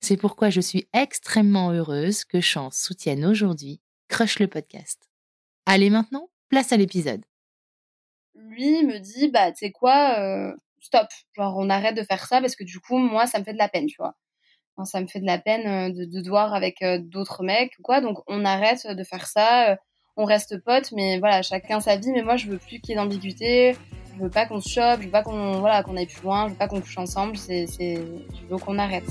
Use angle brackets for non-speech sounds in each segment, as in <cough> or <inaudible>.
C'est pourquoi je suis extrêmement heureuse que Chance soutienne aujourd'hui Crush le podcast. Allez maintenant, place à l'épisode. Lui me dit, bah, tu sais quoi, euh, stop, genre on arrête de faire ça parce que du coup, moi, ça me fait de la peine, tu vois. ça me fait de la peine euh, de, de devoir avec euh, d'autres mecs quoi, donc on arrête de faire ça, on reste potes, mais voilà, chacun sa vie, mais moi, je veux plus qu'il y ait d'ambiguïté, je veux pas qu'on se chope, je veux pas qu'on voilà, qu'on aille plus loin, je veux pas qu'on couche ensemble, c'est, c'est, je veux qu'on arrête.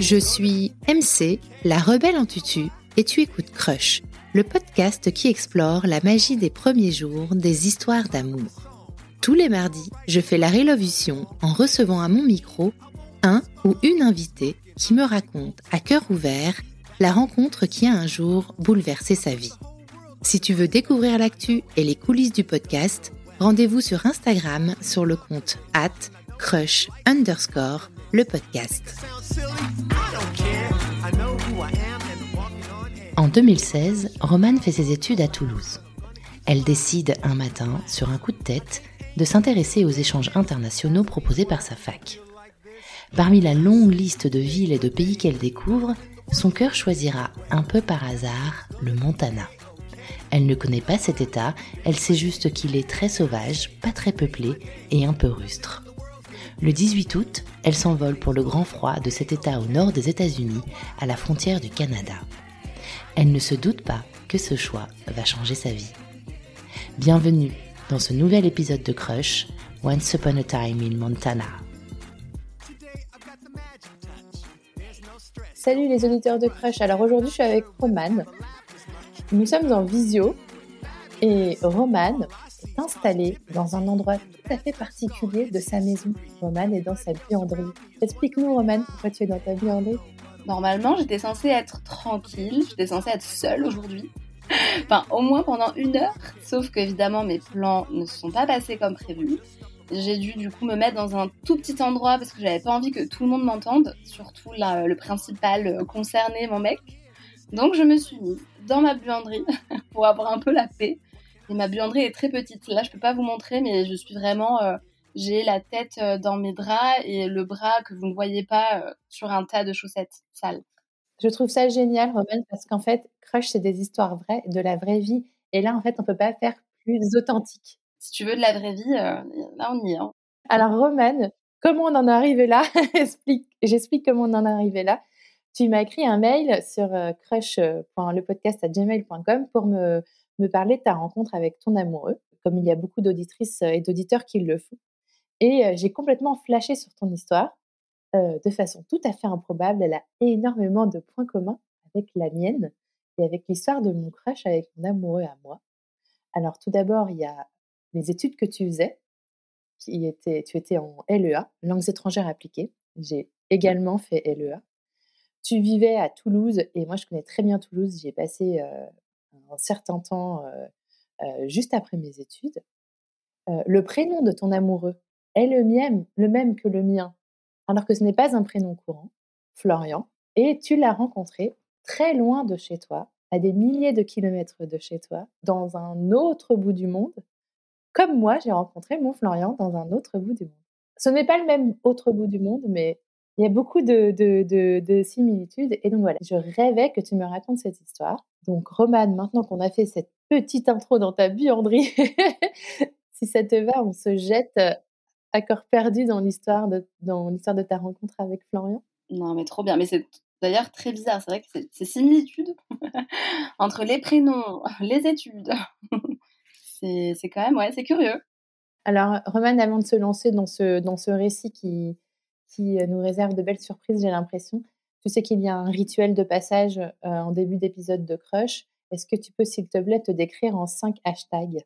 Je suis MC, la rebelle en tutu, et tu écoutes Crush, le podcast qui explore la magie des premiers jours des histoires d'amour. Tous les mardis, je fais la révolution en recevant à mon micro un ou une invitée qui me raconte à cœur ouvert la rencontre qui a un jour bouleversé sa vie. Si tu veux découvrir l'actu et les coulisses du podcast, rendez-vous sur Instagram sur le compte at crush underscore le podcast. En 2016, Romane fait ses études à Toulouse. Elle décide un matin, sur un coup de tête, de s'intéresser aux échanges internationaux proposés par sa fac. Parmi la longue liste de villes et de pays qu'elle découvre, son cœur choisira un peu par hasard le Montana. Elle ne connaît pas cet état, elle sait juste qu'il est très sauvage, pas très peuplé et un peu rustre. Le 18 août, elle s'envole pour le grand froid de cet état au nord des États-Unis, à la frontière du Canada. Elle ne se doute pas que ce choix va changer sa vie. Bienvenue dans ce nouvel épisode de Crush, Once Upon a Time in Montana. Salut les auditeurs de Crush. Alors aujourd'hui, je suis avec Romane. Nous sommes en visio et Romane est installée dans un endroit tout à fait particulier de sa maison. Romane est dans sa buanderie. Explique-nous, Romane, pourquoi tu es dans ta buanderie? Normalement, j'étais censée être tranquille, j'étais censée être seule aujourd'hui. enfin, au moins pendant une heure. Sauf qu'évidemment, mes plans ne se sont pas passés comme prévu. J'ai dû du coup me mettre dans un tout petit endroit parce que j'avais pas envie que tout le monde m'entende, surtout le principal euh, concerné, mon mec. Donc je me suis mise dans ma buanderie <laughs> pour avoir un peu la paix. Et ma buanderie est très petite. Là, je peux pas vous montrer, mais je suis vraiment. Euh, j'ai la tête euh, dans mes draps et le bras que vous ne voyez pas sur un tas de chaussettes sales. Je trouve ça génial, Romain, parce qu'en fait, Crush, c'est des histoires vraies, de la vraie vie. Et là, en fait, on peut pas faire plus authentique si tu veux de la vraie vie, euh, là on y est. Hein. Alors Romane, comment on en est arrivé là? <laughs> J'explique comment on en est arrivé là. Tu m'as écrit un mail sur euh, crush.lepodcast@gmail.com pour me, parler de ta rencontre avec ton amoureux, comme il y a beaucoup d'auditrices et d'auditeurs qui le font. Et euh, j'ai complètement flashé sur ton histoire de façon tout à fait improbable. Elle a énormément de points communs avec la mienne et avec l'histoire de mon crush avec mon amoureux à moi. Alors tout d'abord, il y a les études que tu faisais, qui tu étais en LEA, langues étrangères appliquées. J'ai également fait LEA. Tu vivais à Toulouse et moi je connais très bien Toulouse. J'y ai passé euh, un certain temps euh, euh, juste après mes études. le prénom de ton amoureux est le même, le même que le mien. alors que ce n'est pas un prénom courant, Florian, et tu l'as rencontré très loin de chez toi, à des milliers de kilomètres de chez toi, dans un autre bout du monde, comme moi, j'ai rencontré mon Florian dans un autre bout du monde. Ce n'est pas le même autre bout du monde, mais il y a beaucoup de, de, similitudes. Et donc voilà, je rêvais que tu me racontes cette histoire. Donc Romane, maintenant qu'on a fait cette petite intro dans ta buanderie, <laughs> si ça te va, on se jette euh, à corps perdu dans l'histoire de, dans l'histoire de ta rencontre avec Florian. Non, mais trop bien. Mais c'est d'ailleurs très bizarre. C'est vrai que c'est similitudes <laughs> entre les prénoms, <laughs> les études. C'est quand même, ouais, c'est curieux. Alors, Roman, avant de se lancer dans ce, dans ce récit qui, qui euh, nous réserve de belles surprises, j'ai l'impression, tu sais qu'il y a un rituel de passage euh, en début d'épisode de Crush. Est-ce que tu peux, s'il te plaît, te décrire en cinq hashtags?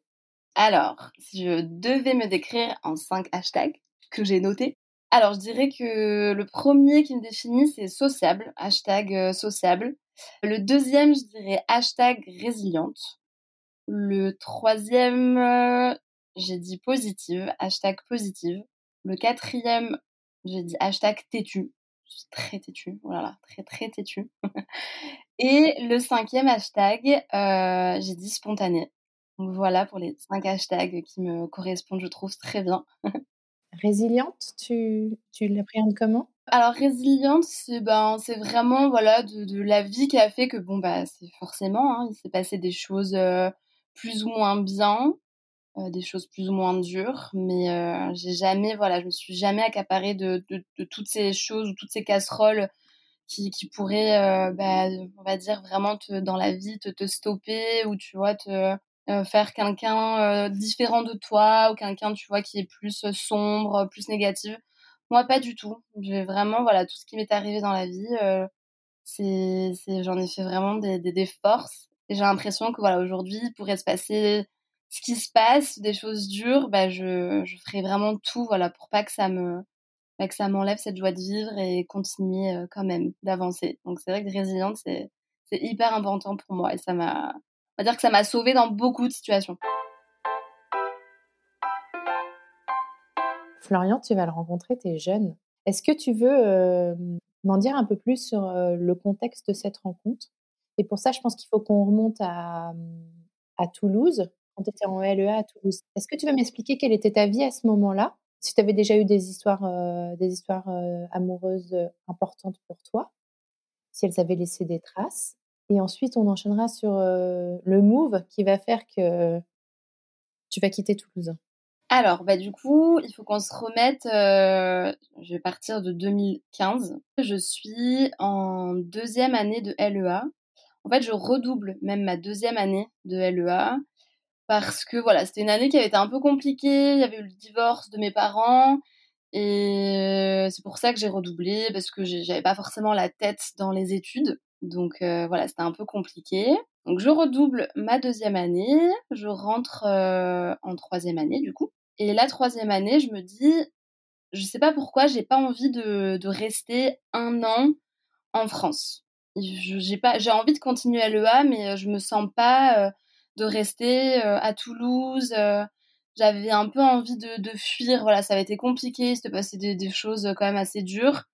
Alors, si je devais me décrire en cinq hashtags que j'ai notés, alors je dirais que le premier qui me définit, c'est sociable, hashtag euh, sociable. Le deuxième, je dirais hashtag résiliente. Le troisième, euh, j'ai dit positive, hashtag positive. Le quatrième, j'ai dit hashtag têtu. Je suis très têtu, voilà, oh très très têtu. <laughs> Et le cinquième hashtag, euh, j'ai dit spontané. Donc voilà pour les cinq hashtags qui me correspondent, je trouve très bien. Résiliente, tu, tu l'appréhendes comment? Alors résiliente, c'est ben c'est vraiment voilà de, de, la vie qui a fait que bon bah c'est forcément hein, il s'est passé des choses euh, plus ou moins bien, euh, des choses plus ou moins dures, mais euh, j'ai jamais, voilà, je me suis jamais accaparée de, de, de, toutes ces choses ou toutes ces casseroles qui, qui pourraient, euh, bah, on va dire, vraiment te, dans la vie te, te stopper ou tu vois, te faire quelqu'un différent de toi ou quelqu'un, tu vois, qui est plus sombre, plus négative. Moi, pas du tout. J'ai vraiment, voilà, tout ce qui m'est arrivé dans la vie, c'est, j'en ai fait vraiment des, des, des forces et j'ai l'impression que voilà, aujourd'hui, pourrait se passer ce qui se passe, des choses dures, bah, je, ferai vraiment tout voilà, pour pas que ça me bah, que ça m'enlève cette joie de vivre et continuer euh, quand même d'avancer. Donc c'est vrai que résiliente, c'est, c'est hyper important pour moi et ça m'a, on dire que ça m'a sauvée dans beaucoup de situations. Florian, tu vas le rencontrer, tu es jeune. Est-ce que tu veux euh, m'en dire un peu plus sur euh, le contexte de cette rencontre? Et pour ça, je pense qu'il faut qu'on remonte à, Toulouse, quand tu étais en LEA à Toulouse. Est-ce que tu veux m'expliquer quelle était ta vie à ce moment-là? Si tu avais déjà eu des histoires, euh, des histoires euh, amoureuses euh, importantes pour toi, si elles avaient laissé des traces. Et ensuite, on enchaînera sur le move qui va faire que tu vas quitter Toulouse. Alors, bah, du coup, il faut qu'on se remette. je vais partir de 2015. Je suis en deuxième année de LEA. En fait, je redouble même ma deuxième année de LEA parce que voilà, c'était une année qui avait été un peu compliquée. Il y avait eu le divorce de mes parents et c'est pour ça que j'ai redoublé parce que j'avais pas forcément la tête dans les études. Donc euh, voilà, c'était un peu compliqué. Donc je redouble ma deuxième année, je rentre euh, en troisième année du coup. Et la troisième année, je me dis, je sais pas pourquoi, j'ai pas envie de rester un an en France j'ai pas j'ai envie de continuer à l'EA mais je me sens pas de rester à Toulouse j'avais un peu envie de, de, fuir voilà ça avait été compliqué c'était passé des, des, choses quand même assez dures.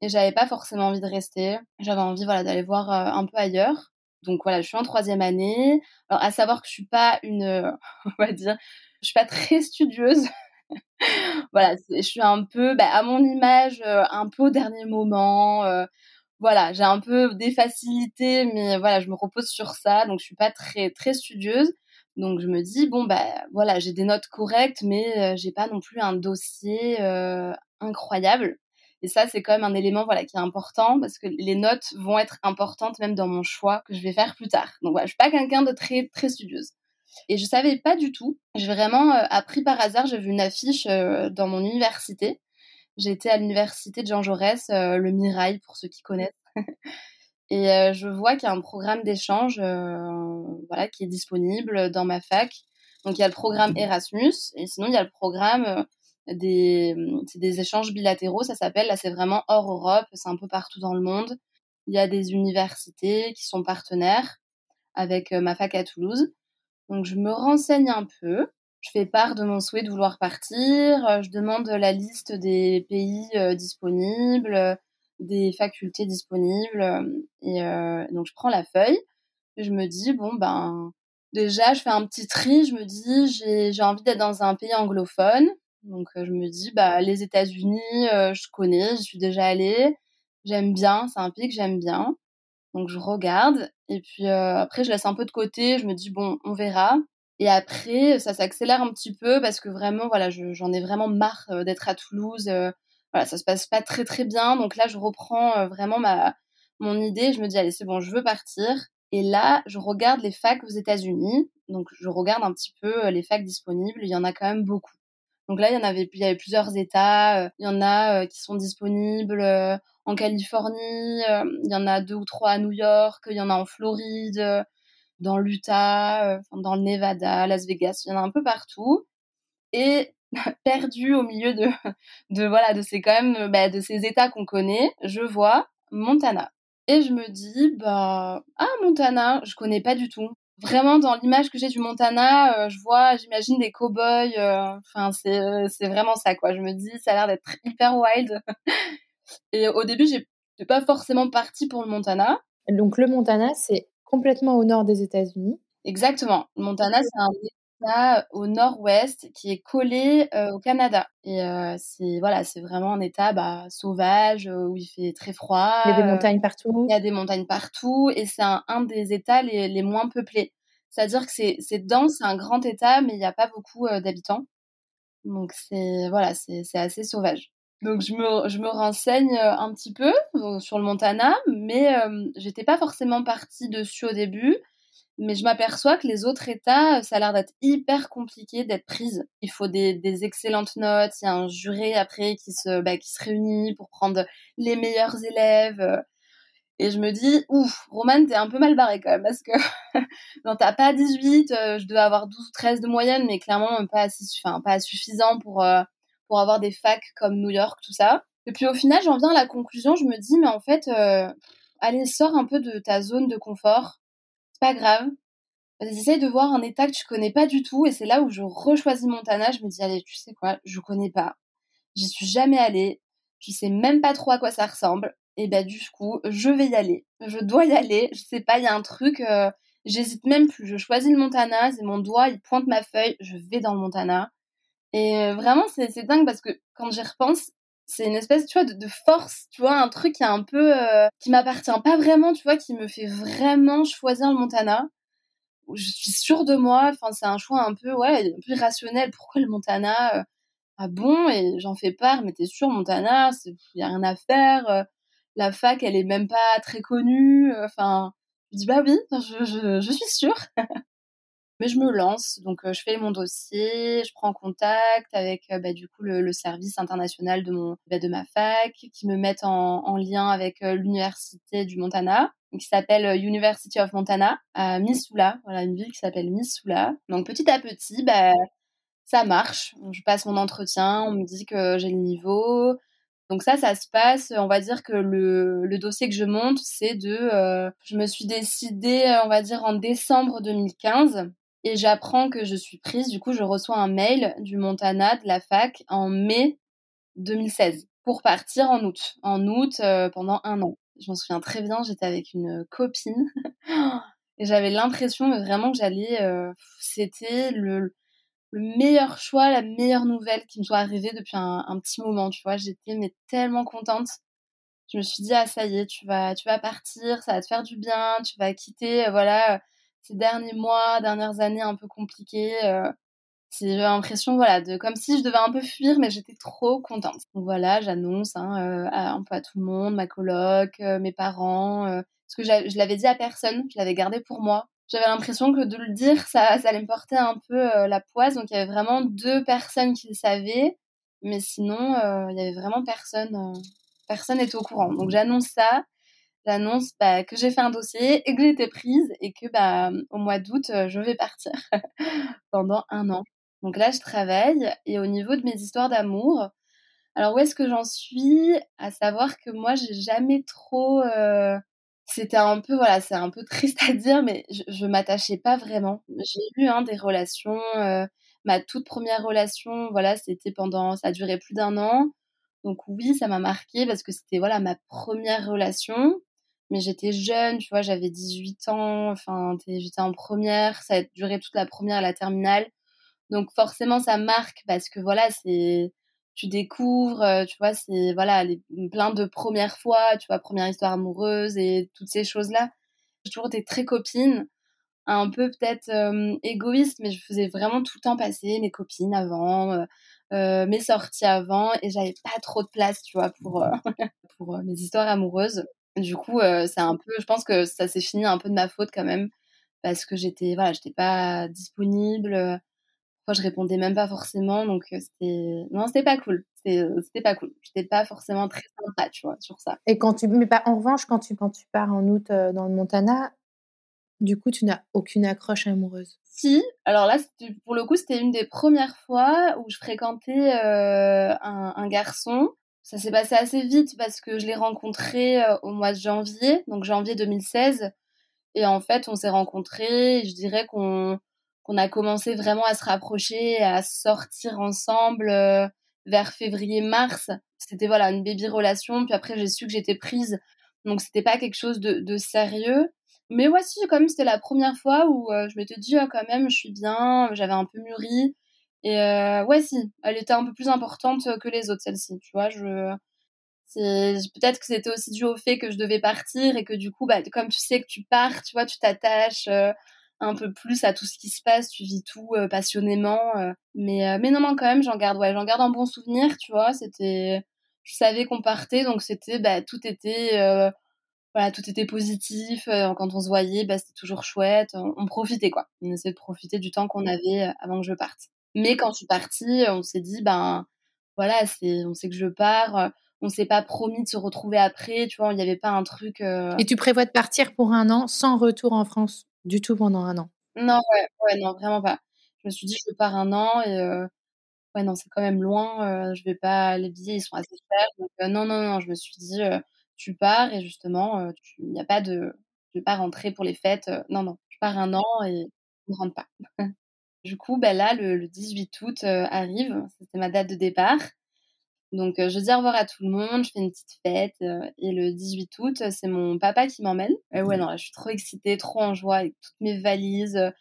Et j'avais pas forcément envie de rester. J'avais envie voilà d'aller voir un peu ailleurs. Donc voilà je suis en troisième année. Alors à savoir que je suis pas une <laughs> on va dire je suis pas très studieuse. <laughs> Voilà je suis un peu bah, à mon image un peu au dernier moment voilà, j'ai un peu des facilités, mais voilà, je me repose sur ça, donc je suis pas très très studieuse. Donc je me dis bon bah voilà, j'ai des notes correctes, mais euh, j'ai pas non plus un dossier euh, incroyable. Et ça, c'est quand même un élément voilà qui est important parce que les notes vont être importantes même dans mon choix que je vais faire plus tard. Donc voilà, je suis pas quelqu'un de très très studieuse. Et je savais pas du tout. J'ai vraiment euh, appris par hasard. J'ai vu une affiche dans mon université été à l'université de Jean Jaurès, euh, le Mirail pour ceux qui connaissent. <laughs> et euh, je vois qu'il y a un programme d'échange euh, voilà, qui est disponible dans ma fac. Donc il y a le programme. Erasmus et sinon il y a le programme des, des échanges bilatéraux, ça s'appelle. Là c'est vraiment hors Europe, c'est un peu partout dans le monde. Il y a des universités qui sont partenaires avec ma fac à Toulouse. Donc je me renseigne un peu je fais part de mon souhait de vouloir partir, je demande la liste des pays disponibles, des facultés disponibles, et donc je prends la feuille, et je me dis bon ben déjà je fais un petit tri, je me dis j'ai envie d'être dans un pays anglophone, donc je me dis bah les États-Unis je connais, je suis déjà allée, j'aime bien, c'est un pays que j'aime bien. Donc je regarde et puis après je laisse un peu de côté, je me dis bon, on verra. Et après ça s'accélère un petit peu parce que vraiment voilà, j'en ai vraiment marre d'être à Toulouse. voilà, ça se passe pas très très bien. Donc là je reprends vraiment ma mon idée, je me dis allez, c'est bon, je veux partir. Et là, je regarde les facs aux États-Unis. Donc je regarde un petit peu les facs disponibles, il y en a quand même beaucoup. Donc là, il y en avait, il y avait plusieurs États. Il y en a qui sont disponibles en Californie, il y en a deux ou trois à New York, il y en a en Floride, dans l'Utah, dans le Nevada, Las Vegas, il y en a un peu partout. Et <laughs> perdu au milieu de, <laughs> de voilà, de ces quand même, bah, de ces États qu'on connaît, je vois Montana. Et je me dis, bah, ah, Montana, je connais pas du tout vraiment dans l'image que j'ai du Montana, euh, je vois, j'imagine des cow-boys. Euh, enfin, c'est euh, c'est vraiment ça quoi. Je me dis, ça a l'air d'être hyper wild. <laughs> Et au début, j'ai pas forcément parti pour le Montana. Donc le Montana, c'est complètement au nord des États-Unis. Exactement. Le Montana, c'est un État au nord-ouest qui est collé au Canada. Et c'est voilà, c'est vraiment un État bah, sauvage où il fait très froid. Il y a des montagnes partout. Il y a des montagnes partout et c'est un, un, des États les, les moins peuplés. C'est-à-dire que c'est dense, c'est un grand État, mais il n'y a pas beaucoup d'habitants. Donc c'est voilà, c'est assez sauvage. Donc je me, je me renseigne un petit peu sur le Montana, mais j'étais pas forcément partie dessus au début mais je m'aperçois que les autres États, ça a l'air d'être hyper compliqué d'être prise. Il faut des, des, excellentes notes, il y a un jury après qui se, bah, qui se réunit pour prendre les meilleurs élèves. Et je me dis, ouf, Roman, t'es un peu mal barré quand même, parce que non, t'as pas 18, euh, je devais avoir 12 ou 13 de moyenne, mais clairement pas, assez, enfin, pas suffisant pour, euh, pour avoir des facs comme New York, tout ça. Et puis au final, j'en viens à la conclusion, je me dis, mais en fait, euh, allez, sors un peu de ta zone de confort pas grave. Essaye de voir un état que tu connais pas du tout et c'est là où je rechoisis Montana. Je me dis, allez, tu sais quoi, je connais pas. J'y suis jamais allée. Je sais même pas trop à quoi ça ressemble. Et bah, du coup, je vais y aller. Je dois y aller. Je sais pas, il y a un truc, euh, j'hésite même plus. Je choisis le Montana, c'est mon doigt, il pointe ma feuille, je vais dans le Montana. Et euh, vraiment, c'est dingue parce que quand j'y repense, c'est une espèce tu vois de, force tu vois un truc qui est un peu euh, qui m'appartient pas vraiment tu vois qui me fait vraiment choisir le Montana. Je suis sûre de moi enfin c'est un choix un peu ouais un peu irrationnel. Pourquoi le Montana euh, ah bon? Et j'en fais part mais t'es sûr Montana il y a rien à faire euh, la fac elle est même pas très connue enfin je dis bah oui je, je, je suis sûre <laughs> mais je me lance, donc je fais mon dossier, je prends contact avec bah, du coup le, service international de mon bah, de ma fac, qui me mettent en, en lien avec l'université du Montana, qui s'appelle University of Montana à Missoula, voilà une ville qui s'appelle Missoula. Donc petit à petit, bah ça marche. Je passe mon entretien, on me dit que j'ai le niveau. Donc ça, ça se passe, on va dire que le, le dossier que je monte, c'est de... je me suis décidée, on va dire, en décembre 2015 et j'apprends que je suis prise. Du coup, je reçois un mail du Montana de la fac en mai 2016 pour partir en août. En août euh, pendant un an. Je m'en souviens très bien, j'étais avec une copine et j'avais l'impression vraiment que j'allais. Euh, c'était le, le, meilleur choix, la meilleure nouvelle qui me soit arrivée depuis un, petit moment. Tu vois, j'étais tellement contente. Je me suis dit ah ça y est, tu vas tu vas partir, ça va te faire du bien, tu vas quitter euh, voilà ces derniers mois, dernières années un peu compliquées. Euh, j'ai l'impression, voilà, de comme si je devais un peu fuir, mais j'étais trop contente. Donc voilà, j'annonce hein, euh, un peu à tout le monde, ma coloc, euh, mes parents, parce que je l'avais dit à personne, je l'avais gardé pour moi. J'avais l'impression que de le dire, ça, ça allait me porter un peu la poisse. Donc il y avait vraiment deux personnes qui le savaient, mais sinon il y avait vraiment personne, personne n'était au courant. Donc j'annonce ça j'annonce bah, que j'ai fait un dossier et que j'ai été prise et que bah, au mois d'août, euh, je vais partir <laughs> pendant un an. Donc là, je travaille et au niveau de mes histoires d'amour, alors où est-ce que j'en suis? À savoir que moi, j'ai jamais trop. Euh, c'était un peu, voilà, c'est un peu triste à dire, mais je, je m'attachais pas vraiment. J'ai eu hein, des relations euh, ma toute première relation, voilà, c'était pendant, ça a duré plus d'un an. Donc oui, ça m'a marqué parce que c'était voilà ma première relation. Mais j'étais jeune, tu vois, j'avais 18 ans, enfin, j'étais en première, ça a duré toute la première à la terminale. Donc forcément, ça marque parce que voilà, c'est tu découvres, euh, tu vois, c'est voilà, plein de premières fois, tu vois, première histoire amoureuse et toutes ces choses-là. J'ai toujours été très copine, un peu peut-être euh, égoïste, mais je faisais vraiment tout le temps passer mes copines avant, euh, mes sorties avant, et j'avais pas trop de place, tu vois, pour, <laughs> pour mes histoires amoureuses. Du coup, c'est un peu, je pense que ça s'est fini un peu de ma faute quand même, parce que j'étais, voilà, j'étais pas disponible je répondais même pas forcément, donc c'était non, c'était pas cool. C'était pas cool. J'étais pas forcément très sympa, tu vois, sur ça. Et quand tu, mais pas en revanche, quand tu quand tu pars en août dans le Montana, du coup, tu n'as aucune accroche amoureuse? Si, alors là, pour le coup, c'était une des premières fois où je fréquentais un, un, garçon. Ça s'est passé assez vite parce que je l'ai rencontré au mois de janvier, donc janvier 2016. Et en fait, on s'est rencontrés. Je dirais qu'on a commencé vraiment à se rapprocher, à sortir ensemble euh, vers février-mars. C'était voilà une baby relation. Puis après, j'ai su que j'étais prise, donc c'était pas quelque chose de, sérieux. Mais voici, quand même, c'était la première fois où euh, je m'étais dit, ah, quand même, je suis bien, j'avais un peu mûri. Et euh, ouais, si, elle était un peu plus importante que les autres, celle-ci, tu vois. Je... Peut-être que c'était aussi dû au fait que je devais partir et que du coup, bah, comme tu sais que tu pars, tu vois, tu t'attaches, un peu plus à tout ce qui se passe, tu vis tout euh, passionnément. Euh. mais, euh, mais non, non, quand même, j'en garde, ouais, j'en garde un bon souvenir, tu vois. C'était, je savais qu'on partait, donc c'était, bah, tout était, voilà, tout était positif. quand on se voyait, bah, c'était toujours chouette. On, profitait, quoi. On essayait de profiter du temps qu'on avait avant que je parte. Mais quand je suis partie, on s'est dit, ben, voilà, c'est, on sait que je pars. on s'est pas promis de se retrouver après, tu vois. Il n'y avait pas un truc. Et tu prévois de partir pour un an sans retour en France du tout pendant un an? Non, ouais, ouais, non, vraiment pas. Je me suis dit, je pars un an et euh, ouais, non, c'est quand même loin. Euh, je vais pas, les billets, ils sont assez chers. Donc, euh, non, non, non, je me suis dit, tu pars et justement, il n'y a pas de, je vais pas rentrer pour les fêtes. non, non, je pars un an et je ne rentre pas. <laughs> du coup, ben là, le, le 18 août arrive, c'était ma date de départ. Donc, euh, je dis au revoir à tout le monde, je fais une petite fête. Euh, et le 18 août, c'est mon papa qui m'emmène. Et ouais, non, je suis trop excitée, trop en joie avec toutes mes valises.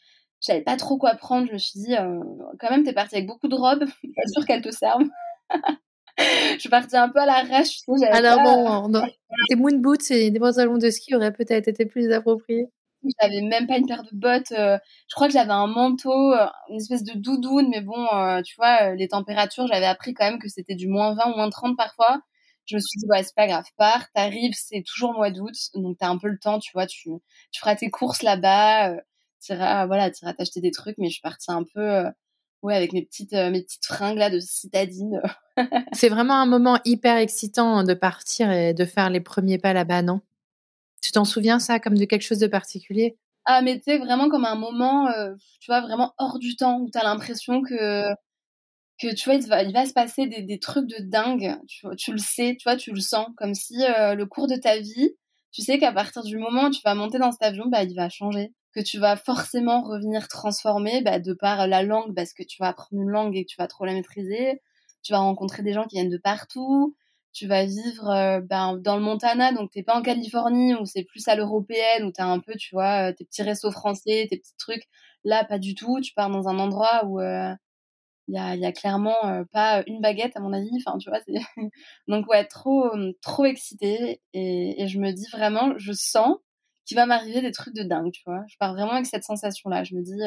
Je savais pas trop quoi prendre. Je me suis dit, euh, quand même, t'es partie avec beaucoup de robes. Je suis <laughs> pas sûre qu'elles te servent. <laughs> je suis partie un peu à l'arrache. Tu sais, Alors bon, des moon boots et des pantalons de ski auraient peut-être été plus appropriés. J'avais même pas une paire de bottes. Euh, je crois que j'avais un manteau, euh, une espèce de doudoune, mais bon, euh, tu vois, les températures, j'avais appris quand même que c'était du moins 20 ou moins 30 parfois. Je me suis dit, ouais, c'est pas grave, pars, t'arrives, c'est toujours mois d'août, donc t'as un peu le temps, tu vois, tu, feras tes courses là-bas, tu iras, voilà, iras t'acheter des trucs, mais je suis partie un peu, ouais, avec mes petites, mes petites fringues là de citadine. <laughs> c'est vraiment un moment hyper excitant de partir et de faire les premiers pas là-bas, non? Tu t'en souviens ça comme de quelque chose de particulier? Ah, mais tu sais, vraiment comme un moment, euh, tu vois, vraiment hors du temps, où tu as l'impression que, que, tu vois, il va, se passer des, trucs de dingue. Tu, tu, le sais, tu vois, tu le sens. Comme si euh, le cours de ta vie, tu sais qu'à partir du moment où tu vas monter dans cet avion, bah, il va changer. Que tu vas forcément revenir transformé bah, de par la langue, parce que tu vas apprendre une langue et que tu vas trop la maîtriser. Tu vas rencontrer des gens qui viennent de partout tu vas vivre euh, ben, dans le Montana, donc t'es pas en Californie où c'est plus à l'européenne, où t'as un peu, tu vois, euh, tes petits restos français, tes petits trucs. Là, pas du tout. Tu pars dans un endroit où il euh, y, a, y, a, clairement pas une baguette, à mon avis. Enfin, tu vois, <laughs> donc ouais, trop, trop excitée. Et, et, je me dis vraiment, je sens qu'il va m'arriver des trucs de dingue, tu vois. Je pars vraiment avec cette sensation-là. Je me dis,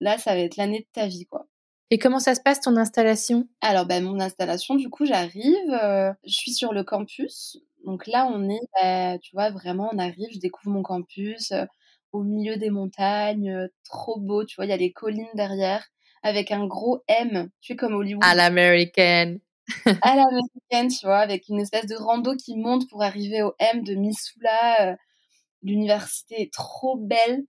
là, ça va être l'année de ta vie, quoi. Et comment ça se passe ton installation? Alors, bah, mon installation, du coup, j'arrive, euh, je suis sur le campus. Donc là, on est, bah, tu vois, vraiment, on arrive, je découvre mon campus euh, au milieu des montagnes, euh, trop beau, tu vois, il y a les collines derrière, avec un gros M, tu sais, comme Hollywood. À l'américaine. <laughs> à l'américaine, tu vois, avec une espèce de rando qui monte pour arriver au M de Missoula. L'université est trop belle.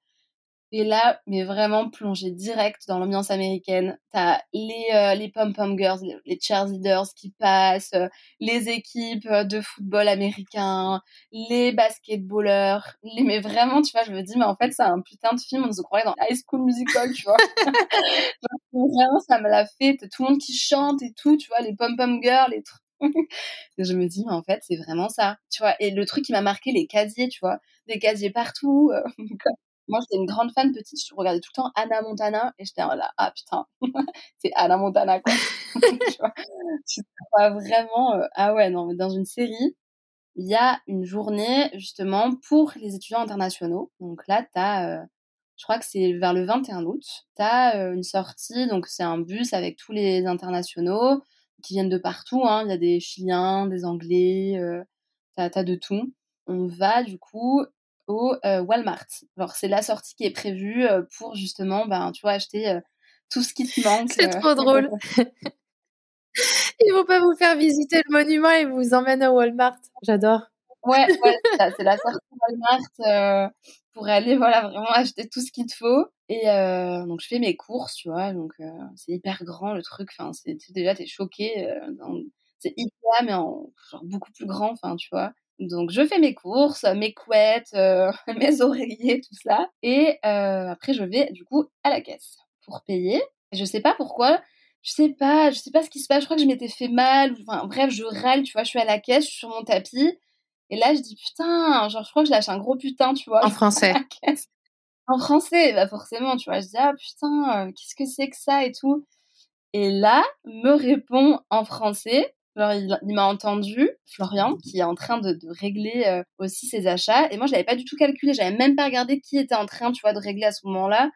Et là, mais vraiment plongé direct dans l'ambiance américaine. T'as les, euh, les pom-pom girls, les, les, cheerleaders qui passent, euh, les équipes euh, de football américain, les basketballers. Les, mais vraiment, tu vois, je me dis, mais en fait, c'est un putain de film, on se croirait dans High School Musical, tu vois. <laughs> vraiment, ça me l'a fait. Tout le monde qui chante et tout, tu vois, les pom-pom girls, les trucs. <laughs> je me dis, mais en fait, c'est vraiment ça, tu vois. Et le truc qui m'a marqué, les casiers, tu vois, des casiers partout. <laughs> Moi, j'étais une grande fan petite, je regardais tout le temps Anna Montana et j'étais là, ah putain, <laughs> c'est Anna Montana quoi. <laughs> tu vois, tu vois vraiment, euh, ah ouais, non, mais dans une série, il y a une journée justement pour les étudiants internationaux. Donc là, tu as, euh, je crois que c'est vers le 21 août, tu as euh, une sortie, donc c'est un bus avec tous les internationaux qui viennent de partout. Hein. Il y a des Chiliens, des Anglais, tu as, as de tout. On va du coup au euh, Walmart. Alors c'est la sortie qui est prévue euh, pour justement, ben, tu vois, acheter euh, tout ce qui te manque. C'est trop drôle. <laughs> Ils vont pas vous faire visiter le monument, ils vous emmènent au Walmart. J'adore. Ouais, ouais <laughs> c'est la sortie Walmart pour aller voilà vraiment acheter tout ce qu'il te faut. Et donc je fais mes courses, tu vois, donc c'est hyper grand le truc. Enfin, c'est déjà t'es choqué. c'est Ikea mais en genre beaucoup plus grand, enfin tu vois. Donc je fais mes courses, mes couettes, euh, <laughs> mes oreillers, tout ça. Et euh, après je vais du coup à la caisse pour payer. Je sais pas pourquoi, je sais pas, je sais pas ce qui se passe. Je crois que je m'étais fait mal. Enfin bref, je râle, tu vois. Je suis à la caisse, je suis sur mon tapis. Et là je dis putain, genre je crois que je lâche un gros putain, tu vois. En <laughs> français. En français, bah forcément, tu vois. Je dis ah putain, euh, qu'est-ce que c'est que ça et tout. Et là me répond en français Genre, il, m'a entendu, Florian, qui est en train de, régler euh, aussi ses achats. Et moi, je n'avais pas du tout calculé. J'avais même pas regardé qui était en train, tu vois, de régler à ce moment-là.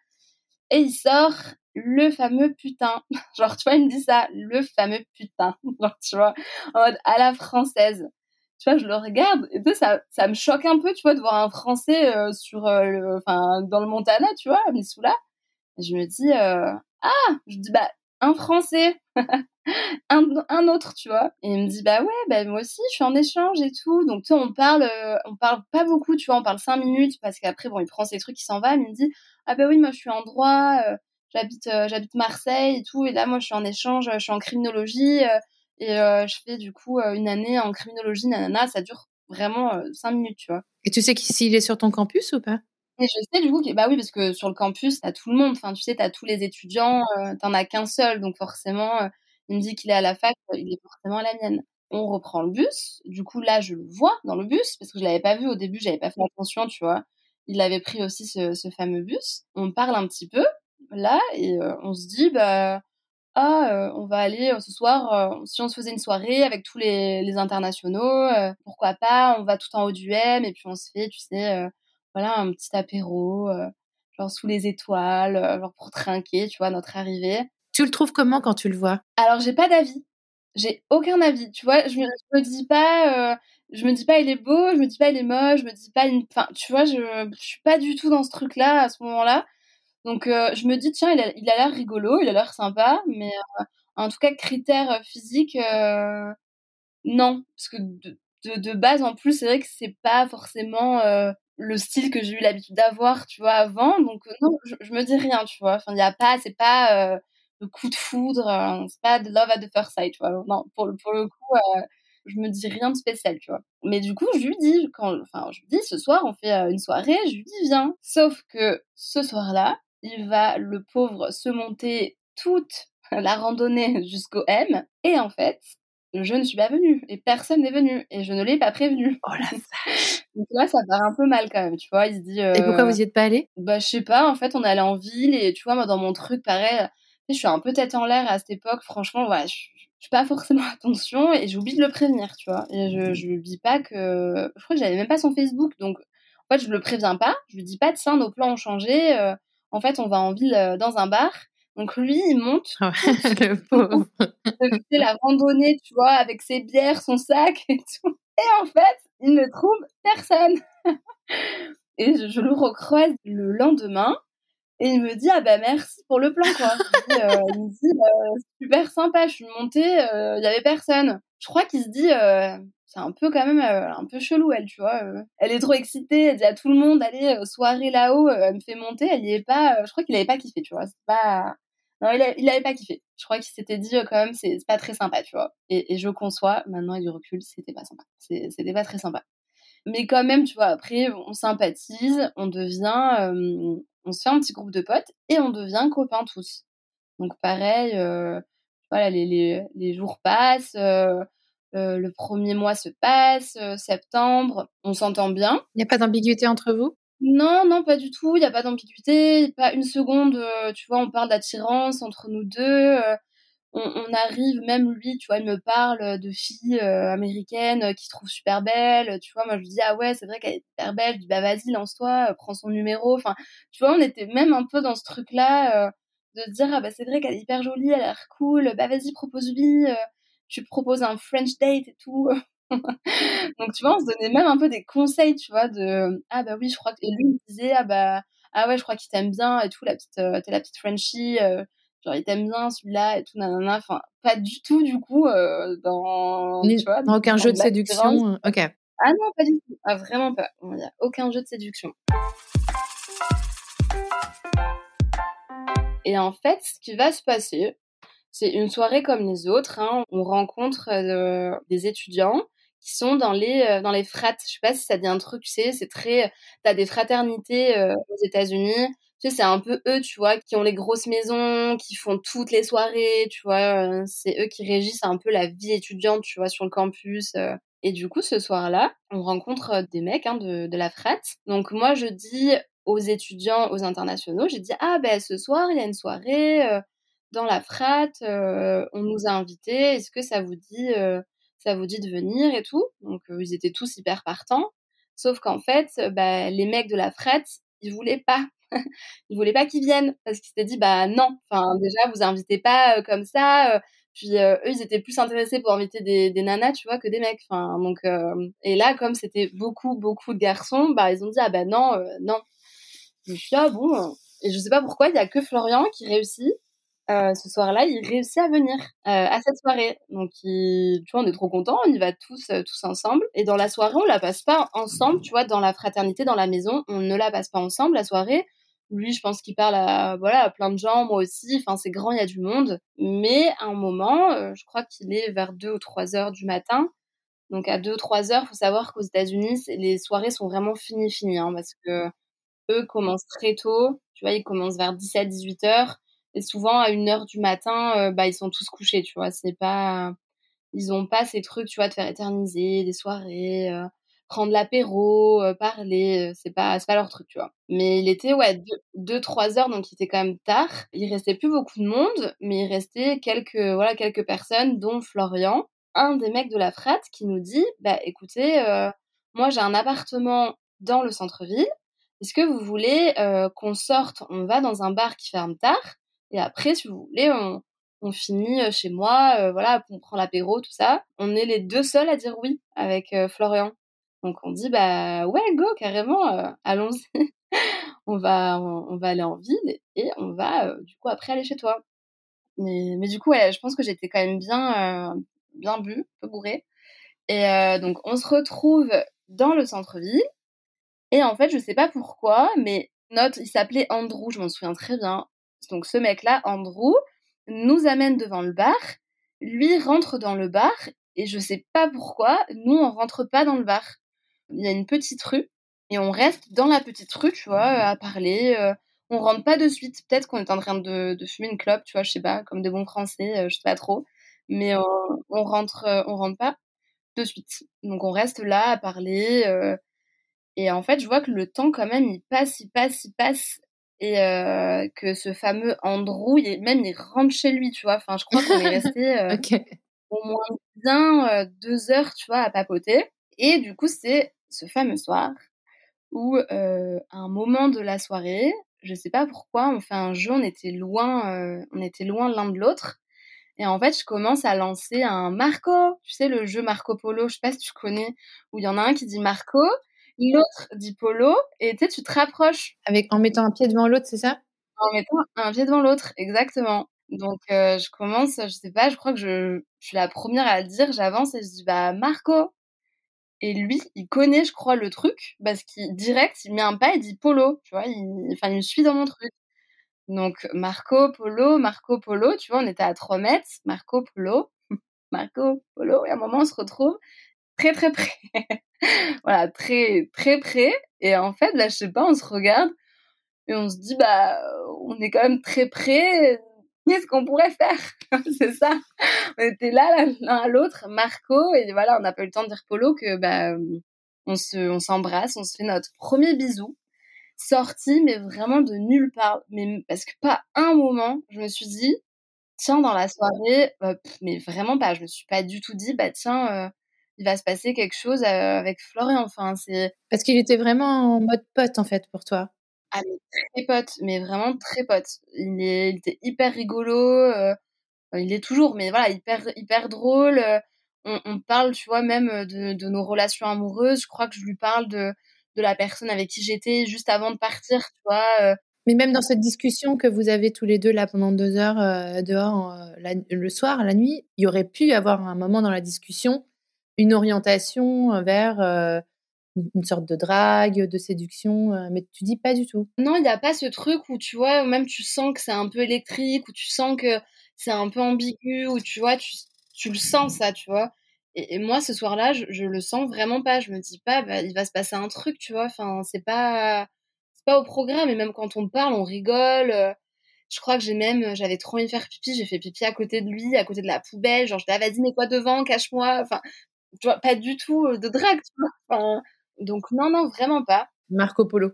Et il sort le fameux putain. <laughs> Genre, tu vois, il me dit ça, le fameux putain. <laughs> Genre, tu vois, en mode à la française. Tu vois, je le regarde et tu ça, ça me choque un peu, tu vois, de voir un Français euh, sur, euh, enfin, dans le Montana, tu vois, à Missoula. Et je me dis, ah, je dis, bah, un Français. Un, un, autre, tu vois. Et il me dit, bah ouais, bah moi aussi, je suis en échange et tout. Donc, sais, on parle, euh, on parle pas beaucoup, tu vois, on parle cinq minutes parce qu'après, bon, il prend ses trucs, il s'en va. Il me dit, ah bah oui, moi, je suis en droit, euh, j'habite, euh, j'habite Marseille et tout. Et là, moi, je suis en échange, je suis en criminologie et je fais du coup une année en criminologie, nanana. Ça dure vraiment cinq minutes, tu vois. Et tu sais s'il est sur ton campus ou pas? Et je sais du coup que bah oui parce que sur le campus t'as tout le monde enfin tu sais t'as tous les étudiants t'en as qu'un seul donc forcément il me dit qu'il est à la fac, il est forcément à la mienne. On reprend le bus. Du coup, là, je le vois dans le bus parce que je l'avais pas vu au début, j'avais pas fait attention, tu vois. Il avait pris aussi ce, fameux bus. On parle un petit peu là et euh, on se dit, bah, ah, euh, on va aller euh, ce soir, si on se faisait une soirée avec tous les, internationaux, pourquoi pas, on va tout en haut du M et puis on se fait, tu sais, voilà, un petit apéro, genre sous les étoiles, genre pour trinquer, tu vois, notre arrivée. Tu le trouves comment quand tu le vois? Alors, j'ai pas d'avis. J'ai aucun avis. Tu vois, je me, me dis pas, euh, je me dis pas il est beau, je me dis pas il est moche, je me dis pas une. Enfin, tu vois, je, je suis pas du tout dans ce truc-là à ce moment-là. Donc, euh, je me dis, tiens, il a l'air rigolo, il a l'air sympa, mais euh, en tout cas, critères physiques, non. Parce que de, de, de, base, en plus, c'est vrai que c'est pas forcément le style que j'ai eu l'habitude d'avoir, tu vois, avant. Donc, non, je, me dis rien, tu vois. Enfin, il y a pas, c'est pas le coup de foudre, euh, c'est pas de love at the first sight, tu vois. Non, pour, pour le coup, euh, je me dis rien de spécial, tu vois. Mais du coup, je lui dis, quand, enfin, je lui dis, ce soir, on fait euh, une soirée, je lui dis, viens. Sauf que ce soir-là, il va, le pauvre, se monter toute <laughs> la randonnée jusqu'au M. Et en fait, je ne suis pas venue et personne n'est venu et je ne l'ai pas prévenu. Oh la. <laughs> Donc là, ça part un peu mal quand même, tu vois. Il se dit. Et pourquoi vous y êtes pas allé Bah, je sais pas. En fait, on est allé en ville et tu vois, moi, dans mon truc, pareil, je suis un peu tête en l'air à cette époque. Franchement, ouais, je, je fais pas forcément <laughs> attention et j'oublie de le prévenir, tu vois. Et je, je lui dis pas que. Je crois que j'avais même pas son Facebook, donc en fait, je le préviens pas. Je lui dis pas, tiens, nos plans ont changé. Euh, en fait, on va en ville euh, dans un bar. Donc lui, il monte. <laughs> le pauvre. <laughs> il fait la randonnée, tu vois, avec ses bières, son sac et tout. Et en fait, il ne trouve personne. <laughs> et je, je le recroise le lendemain. Et il me dit, ah bah merci pour le plan, quoi. Euh, il me dit, euh, super sympa, je suis montée, euh, il y avait personne. Je crois qu'il se dit, c'est un peu quand même un peu chelou elle, tu vois. elle est trop excitée, elle dit à tout le monde allez soirée là-haut, elle me fait monter, elle y est pas. je crois qu'il avait pas kiffé, tu vois. C'est pas. Non, il, avait pas kiffé. Je crois qu'il s'était dit quand même c'est pas très sympa, tu vois. Et, je conçois maintenant avec du recul, c'était pas sympa. C'était pas très sympa. Mais quand même, tu vois, après, on sympathise, on devient, euh, on se fait un petit groupe de potes et on devient copains tous. Donc pareil, euh, voilà, les, les, les, jours passent, euh, le premier mois se passe, septembre, on s'entend bien. Il n'y a pas d'ambiguïté entre vous? Non, non, pas du tout. Il n'y a pas d'ambiguïté. Pas une seconde, tu vois, on parle d'attirance entre nous deux on, arrive, même lui, tu vois, il me parle de filles euh, américaines euh, qu'il trouve super belles, tu vois, moi je lui dis, ah ouais, c'est vrai qu'elle est super belle, je dis, bah vas-y, lance-toi, euh, prends son numéro, enfin, tu vois, on était même un peu dans ce truc-là, de dire, ah bah c'est vrai qu'elle est hyper jolie, elle a l'air cool, bah vas-y, propose-lui, tu proposes un French date et tout. <laughs> <laughs> Donc tu vois, on se donnait même un peu des conseils, tu vois, de, ah bah oui, je crois que, et lui il disait, ah bah, ah ouais, je crois qu'il t'aime bien et tout, la petite, t'es la petite Frenchie, genre il t'aime bien celui-là et tout nanana enfin pas du tout du coup euh, dans tu vois, dans aucun jeu de séduction ok. Ah non pas du tout. Ah, vraiment pas. Il n'y a aucun jeu de séduction. Et en fait ce qui va se passer c'est une soirée comme les autres hein. on rencontre euh, des étudiants qui sont dans les euh, dans les frates je sais pas si ça dit un truc tu sais c'est très t'as des fraternités aux États-Unis tu sais, c'est un peu eux, tu vois, qui ont les grosses maisons, qui font toutes les soirées, tu vois. Euh, c'est eux qui régissent un peu la vie étudiante, tu vois, sur le campus. Euh. Et du coup, ce soir-là, on rencontre euh, des mecs hein, de, de la frat. Donc moi, je dis aux étudiants, aux internationaux, j'ai dit ah ben ce soir il y a une soirée dans la frat, on nous a invités, est-ce que ça vous dit ça vous dit de venir et tout Donc ils étaient tous hyper partants, sauf qu'en fait bah, les mecs de la frat ils voulaient pas <laughs> il voulait pas qu'ils viennent parce qu'il s'était dit bah non, enfin déjà vous invitez pas euh, comme ça. Euh, puis euh, eux ils étaient plus intéressés pour inviter des, nanas tu vois que des mecs. Enfin donc et là comme c'était beaucoup beaucoup de garçons, bah ils ont dit ah bah non non. Je suis ah bon et je sais pas pourquoi il y a que Florian qui réussit. Ce soir-là, il réussit à venir à cette soirée. Donc, tu vois, on est trop contents, on y va tous, tous ensemble. Et dans la soirée, on la passe pas ensemble, tu vois, dans la fraternité, dans la maison, on ne la passe pas ensemble la soirée. Lui, je pense qu'il parle à, voilà, à plein de gens, moi aussi. Enfin, c'est grand, il y a du monde. Mais à un moment, euh, je crois qu'il est vers 2 ou 3 heures du matin. Donc à 2 ou 3 heures, faut savoir qu'aux États-Unis, les soirées sont vraiment finies, finies, hein, parce que eux commencent très tôt. Tu vois, ils commencent vers 17, 18 heures. Et souvent, à 1 heure du matin, euh, bah, ils sont tous couchés, tu vois. C'est pas, ils ont pas ces trucs, tu vois, de faire éterniser des soirées. Euh, prendre l'apéro, euh, parler, euh, c'est pas, c'est pas leur truc, tu vois. Mais il était, ouais, 2-3 heures, donc il était quand même tard. Il restait plus beaucoup de monde, mais il restait quelques, voilà, quelques personnes, dont Florian, un des mecs de la frate, qui nous dit, bah écoutez, euh, moi j'ai un appartement dans le centre-ville. Est-ce que vous voulez qu'on sorte On va dans un bar qui ferme tard, et après, si vous voulez, on, on finit chez moi, voilà, on prend l'apéro, tout ça. On est les deux seuls à dire oui avec Florian. Donc on dit bah ouais go carrément euh, allons-y. <laughs> On va on, va aller en ville et on va euh, du coup après aller chez toi. Mais mais du coup ouais je pense que j'étais quand même bien euh, bien bu un peu bourré et donc on se retrouve dans le centre-ville. Et en fait je sais pas pourquoi mais notre il s'appelait Andrew je m'en souviens très bien donc ce mec là Andrew nous amène devant le bar lui rentre dans le bar et je sais pas pourquoi nous on rentre pas dans le bar il y a une petite rue et on reste dans la petite rue, tu vois, à parler. Euh, on rentre pas de suite. Peut-être qu'on est en train de, fumer une clope, tu vois, je sais pas, comme des bons Français, euh, je sais pas trop. Mais on, on rentre, euh, on rentre pas de suite. Donc on reste là à parler. et en fait, je vois que le temps quand même, il passe, il passe, il passe. Et que ce fameux Andrew, même il rentre chez lui, tu vois. Enfin, je crois qu'on est <laughs> resté au moins bien deux heures, tu vois, à papoter. Et du coup, c'est ce fameux soir où, euh, à un moment de la soirée, je sais pas pourquoi, on fait un jeu, on était loin, euh, on était loin l'un de l'autre. Et en fait, je commence à lancer un Marco, tu sais, le jeu Marco Polo, je sais pas si tu connais, où il y en a un qui dit Marco, l'autre dit Polo, et tu te rapproches. Avec, en mettant un pied devant l'autre, c'est ça? En mettant un pied devant l'autre, exactement. Donc, euh, je commence, je sais pas, je crois que je, je suis la première à le dire, j'avance et je dis, bah, Marco. Et lui, il connaît, je crois, le truc, parce qu'il direct, il met un pas, il dit Polo, tu vois, il, enfin, il me suit dans mon truc. Donc, Marco Polo, Marco Polo, tu vois, on était à 3 mètres, Marco Polo, <laughs> Marco Polo, et à un moment, on se retrouve très, très près. <laughs> voilà, très, très près. Et en fait, là, je sais pas, on se regarde et on se dit, bah, on est quand même très près. Qu'est-ce qu'on pourrait faire? <laughs> C'est ça. On était là, l'un à l'autre, Marco, et voilà, on n'a pas eu le temps de dire Polo que, bah, on se, on s'embrasse, on se fait notre premier bisou sorti, mais vraiment de nulle part. Mais parce que pas un moment, je me suis dit, tiens, dans la soirée, euh, mais vraiment pas. Je me suis pas du tout dit, bah tiens, euh, il va se passer quelque chose euh, avec Florian. Enfin, c'est. Parce qu'il était vraiment en mode pote, en fait, pour toi. Ah, mais très pote, mais vraiment très pote. Il, est, il était hyper rigolo. il est toujours, mais voilà, hyper, hyper drôle. On, on, parle, tu vois, même de, de nos relations amoureuses. Je crois que je lui parle de de la personne avec qui j'étais juste avant de partir, tu vois. Euh. Mais même dans cette discussion que vous avez tous les deux là pendant deux heures euh, dehors euh, le soir, la nuit, il y aurait pu y avoir un moment dans la discussion une orientation vers une sorte de drague, de séduction, mais tu dis pas du tout. Non, il n'y a pas ce truc où tu vois, même tu sens que c'est un peu électrique, où tu sens que c'est un peu ambigu, où tu vois, tu, tu le sens ça, tu vois. Et, moi, ce soir-là, je, je, le sens vraiment pas. Je me dis pas, bah, il va se passer un truc, tu vois. Enfin, c'est pas, c'est pas au programme. Et même quand on parle, on rigole. Je crois que j'ai même, j'avais trop envie de faire pipi. J'ai fait pipi à côté de lui, à côté de la poubelle. Genre, je dis, ah, vas-y, mets quoi devant, cache-moi. Enfin, tu vois, pas du tout de drague, tu vois. Enfin, donc, non, non, vraiment pas. Marco Polo.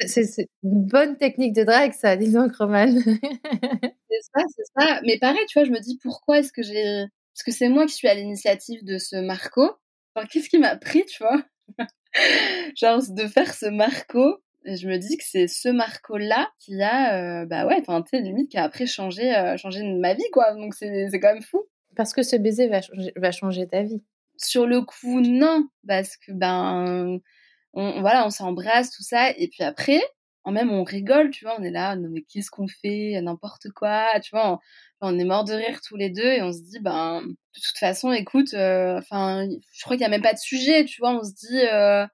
C'est une bonne technique de drague, ça, disons, Roman. <laughs> c'est ça, c'est ça. Mais pareil, tu vois, je me dis, pourquoi est-ce que j'ai parce que c'est moi qui suis à l'initiative de ce Marco. Enfin, qu'est-ce qui m'a pris, tu vois? <laughs> Genre de faire ce Marco. Et je me dis que c'est ce Marco-là qui a, euh, bah ouais, enfin, tu sais, limite, qui a après changé, euh, changé ma vie, quoi. Donc c'est quand même fou. Parce que ce baiser va, changer, va changer ta vie. Sur le coup, non. Parce que, ben, on, voilà, on s'embrasse, tout ça. Et puis après, en même, on rigole, tu vois, on est là, non mais qu'est-ce qu'on fait N'importe quoi, tu vois on est mort de rire tous les deux et on se dit ben de toute façon écoute euh, enfin je crois qu'il y a même pas de sujet tu vois on se dit euh,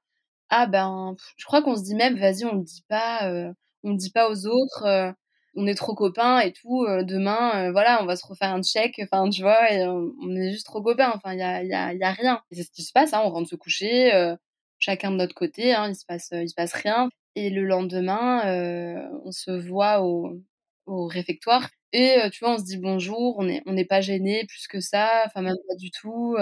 ah ben je crois qu'on se dit même vas-y on le dit pas euh, on le dit pas aux autres on est trop copains et tout demain voilà on va se refaire un check enfin tu vois et on, est juste trop copains enfin il y a, y, a, y a rien c'est ce qui se passe hein, on rentre se coucher chacun de notre côté hein, il se passe il se passe rien et le lendemain on se voit au, au réfectoire et tu vois, on se dit bonjour, on n'est on n'est pas gêné plus que ça, enfin même pas du tout.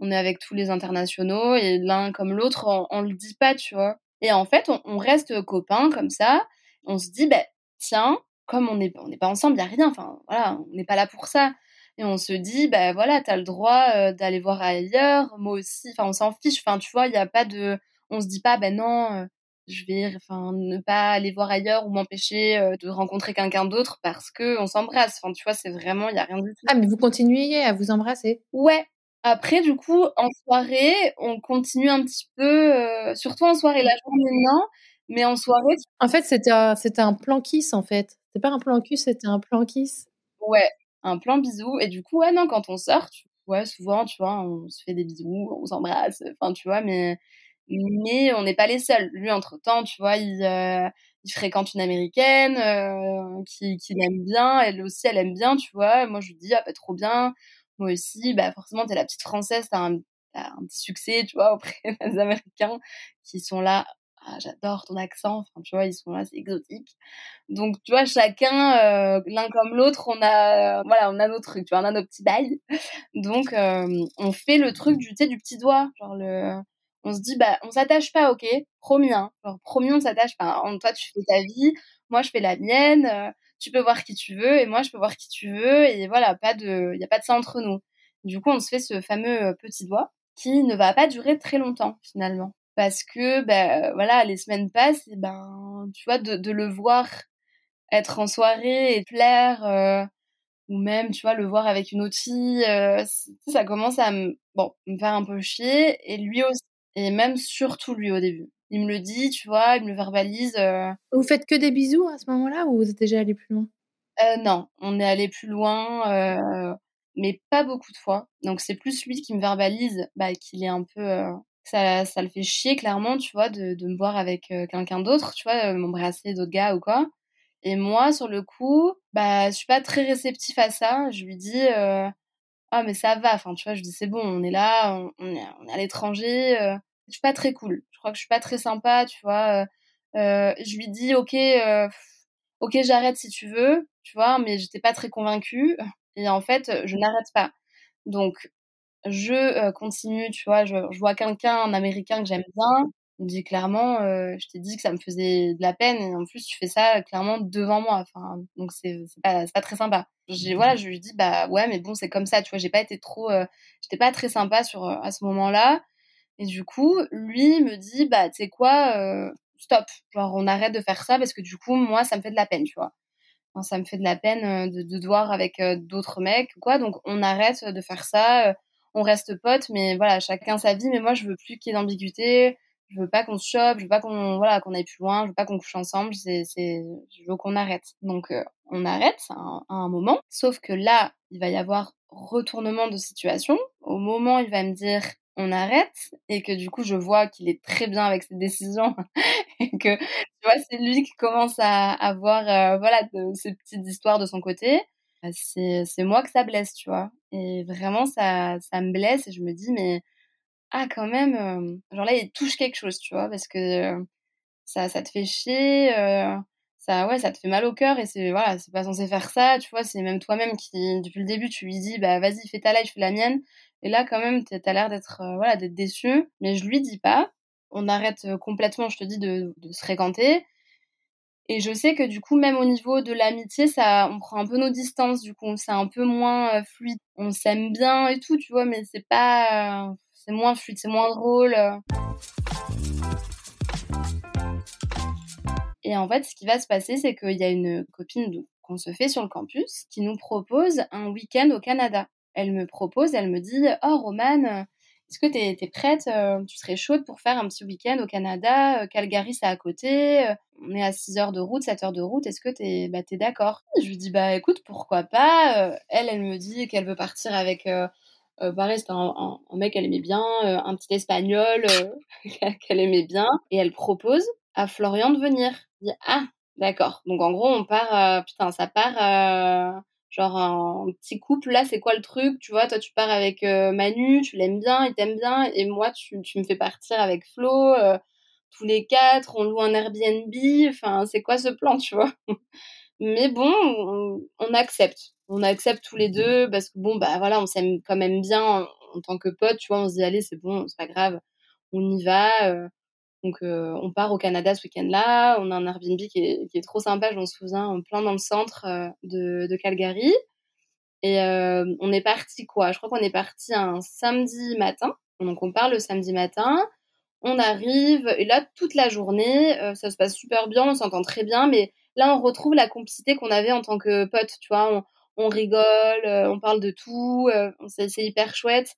on est avec tous les internationaux et l'un comme l'autre, on, on, le dit pas, tu vois. Et en fait, on, reste copains comme ça. On se dit, ben tiens, comme on n'est on pas ensemble, il y a rien. Enfin voilà, on n'est pas là pour ça. Et on se dit, ben voilà, t'as le droit d'aller voir ailleurs. Moi aussi. Enfin, on s'en fiche. Enfin, tu vois, il n'y a pas de. On se dit pas, ben non je vais enfin ne pas aller voir ailleurs ou m'empêcher euh, de rencontrer quelqu'un d'autre parce que on s'embrasse. Enfin, tu vois, c'est vraiment il y a rien du tout. Ah, mais vous continuez à vous embrasser? Ouais. Après, du coup, en soirée, on continue un petit peu, euh, surtout en soirée. La journée, non, mais en soirée. En fait, c'était un, c'était un plan kiss, en fait. C'est pas un plan cul, c'était un plan kiss. Ouais, un plan bisou. Et du coup, ouais, non, quand on sort, ouais, souvent, tu vois, on se fait des bisous, on s'embrasse. Enfin, tu vois, mais mais on n'est pas les seuls. Lui, entre-temps, tu vois, il, euh, il fréquente une américaine euh, qui, qui l'aime bien. Elle aussi, elle aime bien, tu vois. Moi, je lui dis, ah, bah, trop bien. Moi aussi, bah, forcément, t'es la petite française, t'as un, un petit succès, tu vois, auprès <laughs> des Américains qui sont là. Ah, j'adore ton accent. Tu vois, ils sont là, c'est exotique. Donc, tu vois, chacun, euh, l'un comme l'autre, on a, voilà, on a nos trucs, tu vois, on a nos petits bails. Donc, on fait le truc du, du petit doigt, genre le, on se dit bah on s'attache pas ok promis hein promis on s'attache pas hein. toi tu fais ta vie moi je fais la mienne euh, tu peux voir qui tu veux et moi je peux voir qui tu veux et voilà pas de il y a pas de ça entre nous du coup on se fait ce fameux euh, petit doigt qui ne va pas durer très longtemps finalement parce que ben voilà les semaines passent et ben tu vois de, le voir être en soirée et plaire euh, ou même tu vois le voir avec une autre fille ça commence à me bon me faire un peu chier et lui aussi et même surtout lui au début. Il me le dit, tu vois, il me le verbalise. Euh. Vous faites que des bisous à ce moment-là ou vous êtes déjà allé plus loin? Euh, Non, on est allé plus loin, euh, mais pas beaucoup de fois. Donc c'est plus lui qui me verbalise bah, qu'il est un peu ça, ça le fait chier clairement, tu vois, de, de me voir avec quelqu'un d'autre, tu vois, m'embrasser d'autres gars ou quoi. Et moi, sur le coup, bah, je suis pas très réceptif à ça. Je lui dis, ah, mais ça va. Enfin, tu vois, je dis, c'est bon, on est là, on, est, on est, à l'étranger. je suis pas très cool. Je crois que je suis pas très sympa, tu vois. je lui dis, ok, ok, j'arrête si tu veux, tu vois, mais j'étais pas très convaincue. Et en fait, je n'arrête pas. Donc, je continue, tu vois, je, vois quelqu'un, un Américain que j'aime bien. Dit clairement, je t'ai dit que ça me faisait de la peine et en plus tu fais ça clairement devant moi. Enfin, donc c'est pas, pas très sympa. J'ai voilà, je lui dis bah ouais, mais bon c'est comme ça, tu vois. J'ai pas été trop, j'étais pas très sympa sur à ce moment-là. Et du coup, lui me dit bah tu sais quoi, stop, genre on arrête de faire ça parce que du coup moi ça me fait de la peine, tu vois. ça me fait de la peine de, de devoir avec d'autres mecs quoi. Donc on arrête de faire ça on reste potes, mais voilà, chacun sa vie. Mais moi, je veux plus qu'il y ait d'ambiguïté. Je veux pas qu'on se chope. Je veux pas qu'on voilà qu'on aille plus loin. Je veux pas qu'on couche ensemble. C'est, c'est, je veux qu'on arrête. Donc, euh, on arrête à un, moment. Sauf que là, il va y avoir retournement de situation. Au moment, il va me dire on arrête et que du coup je vois qu'il est très bien avec ses décisions <laughs> et que tu vois c'est lui qui commence à avoir euh, voilà de, ces petites histoires de son côté bah, c'est c'est moi que ça blesse tu vois et vraiment, ça, ça me blesse et je me dis, mais ah, quand même, genre là, il touche quelque chose, tu vois, parce que ça, ça te fait chier, ça, ouais, ça te fait mal au cœur et c'est voilà, c'est pas censé faire ça, tu vois, c'est même toi-même qui, depuis le début, tu lui dis, bah vas-y, fais ta life, fais la mienne. Et là, quand même, t'as l'air d'être voilà, d'être déçu, mais je lui dis pas. On arrête complètement, je te dis, de, de se fréquenter. Et je sais que du coup, même au niveau de l'amitié, ça, on prend un peu nos distances. Du coup, c'est un peu moins euh, fluide. On s'aime bien et tout, tu vois, mais c'est pas, euh, c'est moins fluide, c'est moins drôle. Et en fait, ce qui va se passer, c'est qu'il y a une copine qu'on se fait sur le campus qui nous propose un week-end au Canada. Elle me propose, elle me dit, oh Romane, est-ce que tu es, prête euh, Tu serais chaude pour faire un petit week-end au Canada euh, Calgary, c'est à côté. Euh, on est à 6 heures de route, 7 heures de route. Est-ce que tu es, bah, d'accord? Je lui dis Bah écoute, pourquoi pas Elle, elle me dit qu'elle veut partir avec. pareil, c'était un, mec qu'elle aimait bien, un petit espagnol <laughs> qu'elle aimait bien. Et elle propose à Florian de venir. Je dis Ah, d'accord. Donc en gros, on part. putain, ça part genre un petit couple là c'est quoi le truc tu vois? Toi tu pars avec euh, Manu tu l'aimes bien il t'aime bien et moi tu, tu, me fais partir avec Flo euh, tous les quatre on loue un Airbnb enfin c'est quoi ce plan tu vois? <laughs> Mais bon on, accepte. On accepte tous les deux parce que bon bah voilà on s'aime quand même bien en, en, tant que pote tu vois? On se dit allez c'est bon c'est pas grave on y va euh, donc euh, on part au Canada ce week-end-là, on a un Airbnb qui est, trop sympa, je m'en souviens, en plein dans le centre euh, de, Calgary. Et euh, on est parti quoi? Je crois qu'on est parti un samedi matin. Donc on part le samedi matin, on arrive et là toute la journée, ça se passe super bien, on s'entend très bien, mais là on retrouve la complicité qu'on avait en tant que pote, tu vois? On, on rigole, on parle de tout, c'est hyper chouette.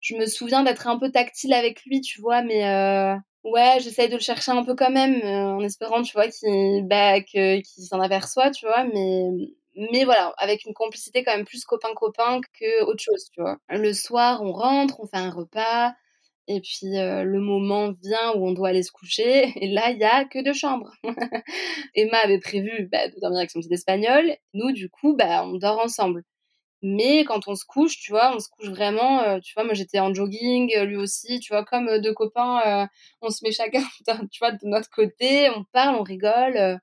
Je me souviens d'être un peu tactile avec lui, tu vois, mais Ouais, j'essaye de le chercher un peu quand même, euh, en espérant, tu vois, qu'il bah, s'en aperçoit, tu vois, mais mais voilà, avec une complicité quand même plus copain-copain que autre chose, tu vois. Le soir, on rentre, on fait un repas, et puis euh, le moment vient où on doit aller se coucher, <laughs> et là, il y a que deux chambres. <laughs> Emma avait prévu bah, de dormir avec son petit espagnol, nous, du coup, bah, on dort ensemble. Mais quand on se couche, tu vois, on se couche vraiment, euh, tu vois, moi j'étais en jogging, euh, lui aussi, tu vois, comme euh, deux copains, on se met chacun, <laughs> tu vois, de notre côté, on parle, on rigole.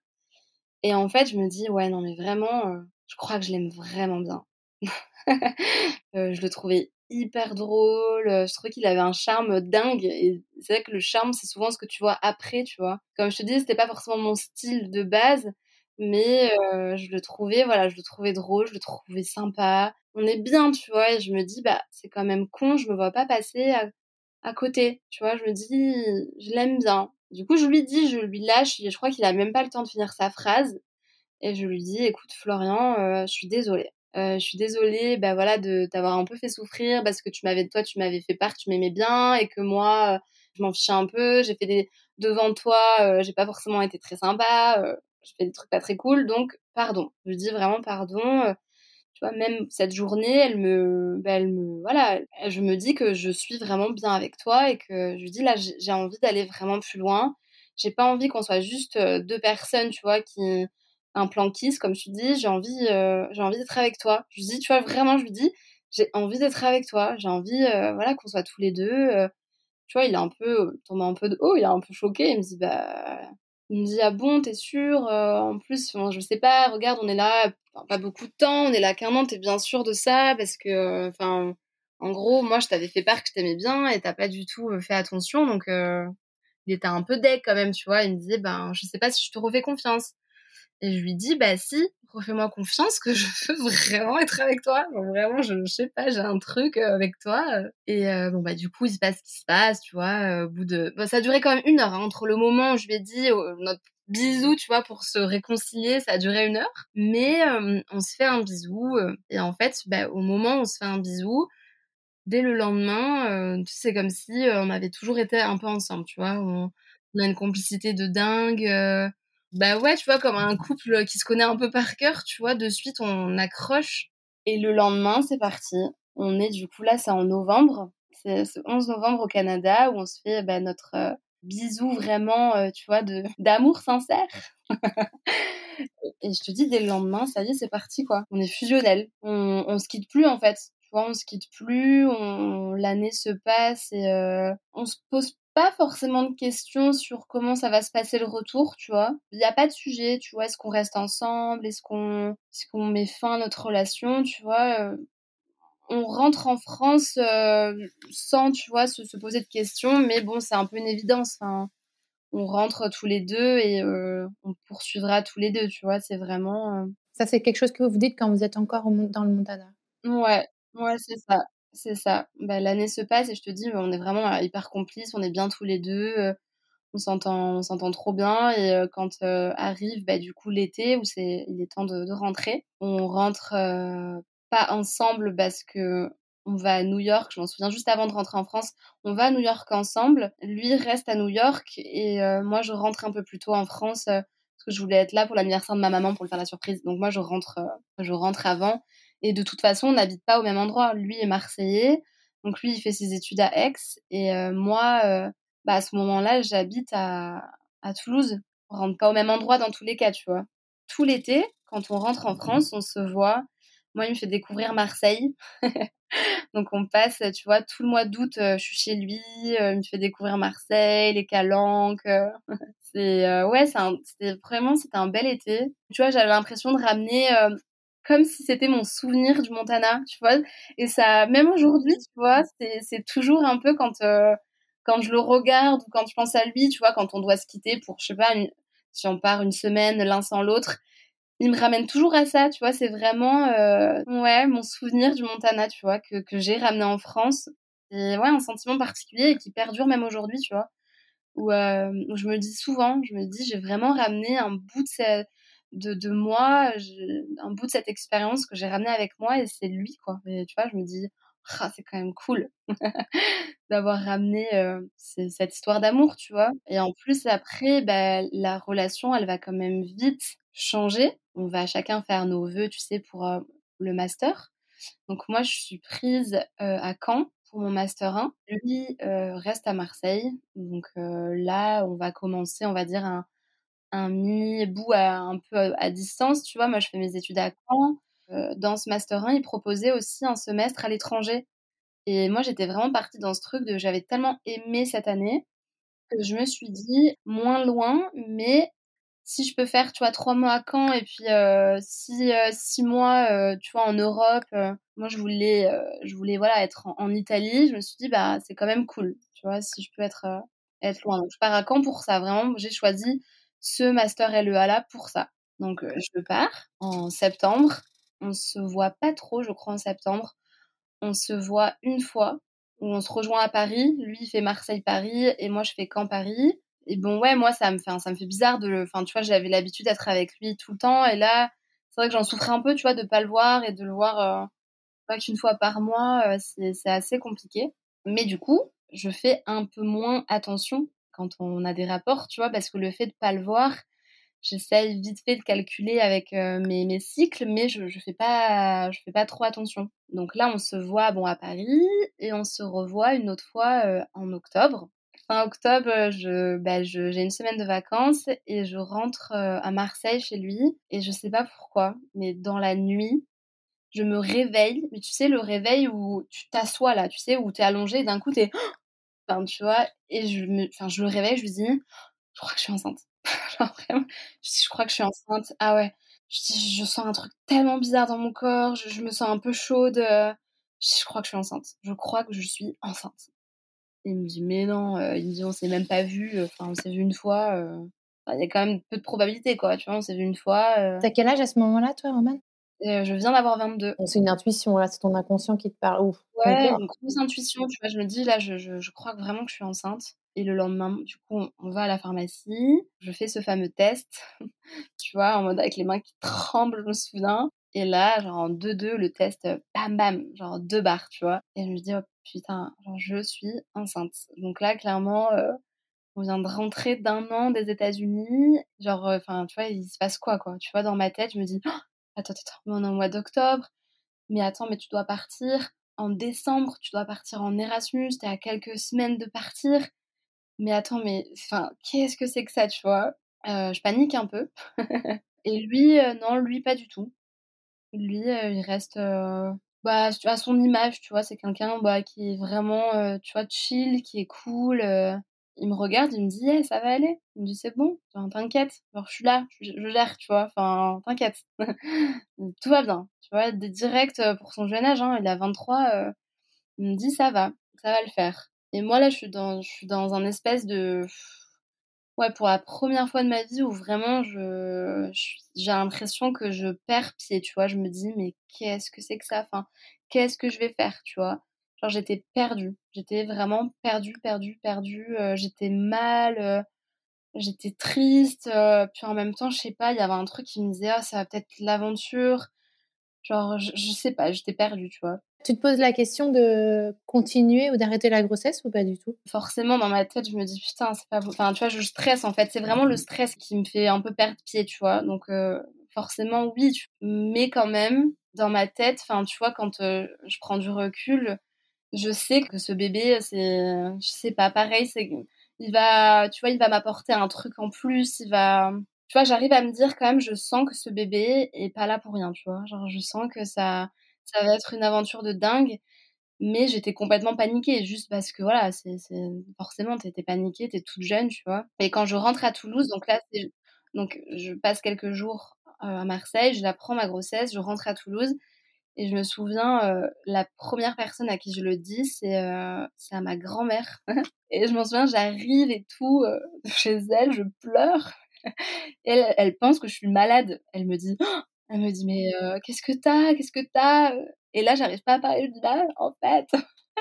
et en fait, je me dis, ouais, non, mais vraiment, je crois que je l'aime vraiment bien. <laughs> je le trouvais hyper drôle, je trouvais qu'il avait un charme dingue. Et c'est vrai que le charme, c'est souvent ce que tu vois après, tu vois. Comme je te dis, c'était pas forcément mon style de base, mais je le trouvais voilà je le trouvais drôle je le trouvais sympa. On est bien tu vois et je me dis bah c'est quand même con je me vois pas passer à, côté tu vois je me dis je l'aime bien. Du coup je lui dis je lui lâche je crois qu'il a même pas le temps de finir sa phrase et je lui dis écoute Florian je suis désolée. Je suis désolée bah voilà de t'avoir un peu fait souffrir parce que tu m'avais toi tu m'avais fait part tu m'aimais bien et que moi je m'en fichais un peu j'ai fait des devant toi j'ai pas forcément été très sympa je fais des trucs pas très cool, donc pardon. Je dis vraiment pardon. Euh, Tu vois, même cette journée, elle me, bah, elle me, voilà, je me dis que je suis vraiment bien avec toi et que je lui dis là, j'ai envie d'aller vraiment plus loin. J'ai pas envie qu'on soit juste deux personnes, tu vois, qui un plan kiss, comme tu dis. J'ai envie, j'ai envie d'être avec toi. Je lui dis, tu vois, vraiment, je lui dis, j'ai envie d'être avec toi. J'ai envie, voilà, qu'on soit tous les deux. tu vois, il est un peu tombé un peu de haut, il est un peu choqué. Il me dit, bah, il me dit, ah bon, t'es sûr En plus, je sais pas, regarde, on est là pas beaucoup de temps, on est là qu'un an, t'es bien sûr de ça? Parce que, enfin, en gros, moi, je t'avais fait part que je t'aimais bien et t'as pas du tout fait attention. Donc, il était un peu deck quand même, tu vois. Il me disait, ben, je sais pas si je te refais confiance. Et je lui dis, bah si, refais-moi confiance que je veux vraiment être avec toi. vraiment, je, je sais pas, j'ai un truc avec toi. Et bon, bah du coup, il se passe ce qui se passe, tu vois, au bout de... Bon, ça a duré quand même une heure, hein, entre le moment où je lui ai dit notre bisou, tu vois, pour se réconcilier, ça a duré une heure. Mais on se fait un bisou. et en fait, bah, au moment où on se fait un bisou, dès le lendemain, euh, c'est comme si on avait toujours été un peu ensemble, tu vois. On, a une complicité de dingue. Bah ouais, tu vois, comme un couple qui se connaît un peu par cœur, tu vois, de suite on accroche. Et le lendemain, c'est parti. On est du coup là, c'est en novembre. C'est ce 11 novembre au Canada où on se fait bah, notre bisou vraiment, tu vois, <laughs> d'amour sincère. <laughs> et je te dis, dès le lendemain, ça y est, c'est parti, quoi. On est fusionnel. On, on se quitte plus, en fait vois, on se quitte plus, on... l'année se passe et euh, on se pose pas forcément de questions sur comment ça va se passer le retour, tu vois. Il n'y a pas de sujet, tu vois. Est-ce qu'on reste ensemble Est-ce qu'on est qu'on met fin à notre relation, tu vois euh, On rentre en France euh, sans, tu vois, se, se, poser de questions, mais bon, c'est un peu une évidence. On rentre tous les deux et euh, on poursuivra tous les deux, tu vois. C'est vraiment. Ça, c'est quelque chose que vous vous dites quand vous êtes encore dans le Montana? Ouais, Ouais, c'est ça, c'est ça. Bah, l'année se passe et je te dis, on est vraiment euh, hyper complices, on est bien tous les deux, euh, on s'entend, on s'entend trop bien. Et euh, quand arrive, bah, du coup, l'été où c'est, il est temps de, de rentrer, on rentre pas ensemble parce que on va à New York. Je m'en souviens juste avant de rentrer en France, on va à New York ensemble. Lui reste à New York et moi je rentre un peu plus tôt en France parce que je voulais être là pour l'anniversaire de ma maman pour lui faire la surprise. Donc moi je rentre, je rentre avant et de toute façon, on n'habite pas au même endroit. Lui est marseillais, donc lui, il fait ses études à Aix. Et euh, moi, euh, bah, à ce moment-là, j'habite à, à Toulouse. On rentre pas au même endroit dans tous les cas, tu vois. Tout l'été, quand on rentre en France, on se voit. Moi, il me fait découvrir Marseille. <laughs> donc on passe, tu vois, tout le mois d'août, euh, je suis chez lui, il me fait découvrir Marseille, les calanques. <laughs> c'est ouais, c'était vraiment c'était un bel été. Tu vois, j'avais l'impression de ramener comme si c'était mon souvenir du Montana, tu vois. Et ça, même aujourd'hui, tu vois, c'est toujours un peu quand, euh, quand je le regarde ou quand je pense à lui, tu vois, quand on doit se quitter pour, je sais pas, si on part une semaine l'un sans l'autre, il me ramène toujours à ça, tu vois. C'est vraiment, euh, ouais, mon souvenir du Montana, tu vois, que, que j'ai ramené en France. Et ouais, un sentiment particulier et qui perdure même aujourd'hui, tu vois. Où, euh, je me dis souvent, je me dis, j'ai vraiment ramené un bout de cette de, de moi, un bout de cette expérience que j'ai ramené avec moi et c'est lui, quoi. Tu vois, je me dis, ah, c'est quand même cool <laughs> d'avoir ramené euh, cette histoire d'amour, tu vois. Et en plus, après, bah, la relation, elle va quand même vite changer. On va chacun faire nos vœux, tu sais, pour euh, le master. Donc moi, je suis prise euh, à Caen pour mon master 1. Lui reste à Marseille. Donc là, on va commencer, on va dire, un, un mini bout à, un peu à, distance, tu vois. Moi, je fais mes études à Caen. Euh, dans ce master 1, ils proposaient aussi un semestre à l'étranger. Et moi, j'étais vraiment partie dans ce truc de j'avais tellement aimé cette année que je me suis dit moins loin, mais si je peux faire, tu vois, trois mois à Caen et puis euh, six, euh, six, mois, tu vois, en Europe. moi, je voulais, je voulais voilà être en, Italie. Je me suis dit bah c'est quand même cool, tu vois, si je peux être être loin. Donc je pars à Caen pour ça. Vraiment, j'ai choisi ce master LEA là pour ça. Donc euh, je pars en septembre. On se voit pas trop, je crois, en septembre. On se voit une fois où on se rejoint à Paris. Lui, il fait Marseille-Paris et moi, je fais Caen-Paris. Et bon, ouais, moi, ça me fait, ça me fait bizarre de le. Enfin, tu vois, j'avais l'habitude d'être avec lui tout le temps. Et là, c'est vrai que j'en souffrais un peu, tu vois, de pas le voir et de le voir euh, pas qu'une fois par mois. Euh, c'est assez compliqué. Mais du coup, je fais un peu moins attention quand on a des rapports, tu vois, parce que le fait de pas le voir, j'essaye vite fait de calculer avec mes, mes, cycles, mais je, je fais pas, je fais pas trop attention. Donc là, on se voit bon à Paris et on se revoit une autre fois en octobre. Fin octobre, je, bah, j'ai une semaine de vacances et je rentre à Marseille chez lui et je sais pas pourquoi, mais dans la nuit, je me réveille, mais tu sais, le réveil où tu t'assois là, tu sais, où tu es allongé d'un coup t'es. Tu vois, et je, me, enfin, je le réveille, je lui dis, je crois que je suis enceinte. <laughs> Genre vraiment, je dis, je crois que je suis enceinte. Ah ouais, je dis, je sens un truc tellement bizarre dans mon corps, je, me sens un peu chaude. Euh. Je dis, je crois que je suis enceinte. Je crois que je suis enceinte. il me dit, mais non, euh, il me dit, on s'est même pas vu, euh, enfin, on s'est vu une fois. Il y a quand même peu de probabilité, quoi, tu vois, on s'est vu une fois. T'as quel âge à ce moment-là, toi, Roman? Je viens d'avoir 22. C'est une intuition, là, c'est ton inconscient qui te parle. Ouf. Ouais, une grosse intuition, tu vois, je me dis, là, je, je, je, crois vraiment que je suis enceinte. Et le lendemain, du coup, on, va à la pharmacie, je fais ce fameux test, <laughs> tu vois, en mode avec les mains qui tremblent, je me souviens. Et là, genre en 2-2, le test, bam bam, genre deux barres, tu vois. Et je me dis, oh putain, genre je suis enceinte. Donc là, clairement, euh, on vient de rentrer d'un an des États-Unis. Genre, euh, enfin, tu vois, il se passe quoi, quoi? Tu vois, dans ma tête, je me dis, oh, attends, attends, on est au mois d'octobre, mais attends, mais tu dois partir en décembre, tu dois partir en Erasmus, t'es à quelques semaines de partir. Mais attends, mais enfin, qu'est-ce que c'est que ça, tu vois? Euh, Je panique un peu. <laughs> Et lui, euh, non, lui, pas du tout. Lui, euh, il reste bah, à son image, tu vois. C'est quelqu'un bah, qui est vraiment, tu vois, chill, qui est cool. Il me regarde, il me dit, hey, ça va aller? Il me dit, c'est bon, t'inquiète. Alors, je suis là, je, je gère, tu vois. Enfin, t'inquiète. <laughs> Tout va bien. Tu vois, direct pour son jeune âge, hein, il a 23. il me dit, ça va, ça va le faire. Et moi, là, je suis dans, je suis dans un espèce de. Ouais, pour la première fois de ma vie où vraiment je, j'ai l'impression que je perds pied, tu vois. Je me dis, mais qu'est-ce que c'est que ça? Enfin, qu'est-ce que je vais faire, tu vois? Genre, j'étais perdue. J'étais vraiment perdue, perdue, perdue. Euh, j'étais mal, euh, j'étais triste. Euh, puis en même temps, je sais pas, il y avait un truc qui me disait, ah, ça va peut-être l'aventure. Genre, je, je sais pas, j'étais perdue, tu vois. Tu te poses la question de continuer ou d'arrêter la grossesse ou pas du tout? Forcément, dans ma tête, je me dis putain, c'est pas. Enfin, tu vois, je stresse en fait. C'est vraiment le stress qui me fait un peu perdre pied, tu vois. Donc, forcément, oui. Mais quand même, dans ma tête, enfin, tu vois, quand je prends du recul, je sais que ce bébé, c'est. Je sais pas, pareil, c'est. Il va. Tu vois, il va m'apporter un truc en plus. Il va tu vois, j'arrive à me dire quand même, je sens que ce bébé est pas là pour rien, tu vois. Genre, je sens que ça, ça va être une aventure de dingue. Mais j'étais complètement paniquée, juste parce que voilà, c'est forcément, t'étais paniquée, t'es toute jeune, tu vois. Et quand je rentre à Toulouse, donc là, donc je passe quelques jours à Marseille, je prends ma grossesse, je rentre à Toulouse. Et je me souviens, la première personne à qui je le dis, c'est à ma grand-mère. <laughs> et je m'en souviens, j'arrive et tout, chez elle, je pleure. <laughs> elle, elle pense que je suis malade. Elle me dit, elle me dit, mais qu'est-ce que t'as Qu'est-ce que t'as? Et là, j'arrive pas à parler. Dis, là, en fait,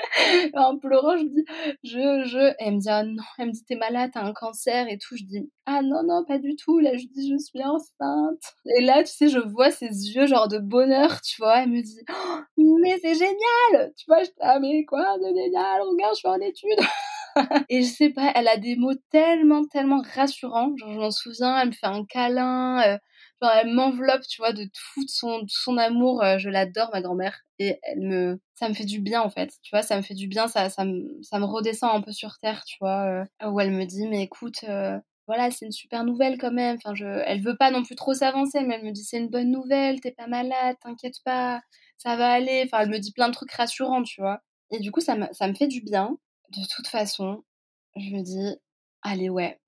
<laughs> en pleurant, je dis, je, je. elle me dit, ah non, elle me dit, t'es malade, t'as un cancer et tout. Je dis, ah non, non, pas du tout. Là, je dis, je suis enceinte. Et là, tu sais, je vois ses yeux, genre de bonheur, tu vois. Elle me dit, oh, mais c'est génial Tu vois, je dis, ah, mais quoi de génial Regarde, je suis en études. <laughs> et je sais pas, elle a des mots tellement, tellement rassurants. Genre, je m'en souviens, elle me fait un câlin elle m'enveloppe, tu vois, de tout son, son amour. Euh, je l'adore, ma grand-mère. Et elle me, ça me fait du bien, en fait. Tu vois, ça me fait du bien, ça, ça, me, ça me redescend un peu sur terre, tu vois. Euh, où elle me dit, mais écoute, euh, voilà, c'est une super nouvelle quand même. Enfin, je, elle veut pas non plus trop s'avancer, mais elle me dit, c'est une bonne nouvelle, t'es pas malade, t'inquiète pas, ça va aller. Enfin, elle me dit plein de trucs rassurants, tu vois. Et du coup, ça me, ça me fait du bien. De toute façon, je me dis, allez, ouais.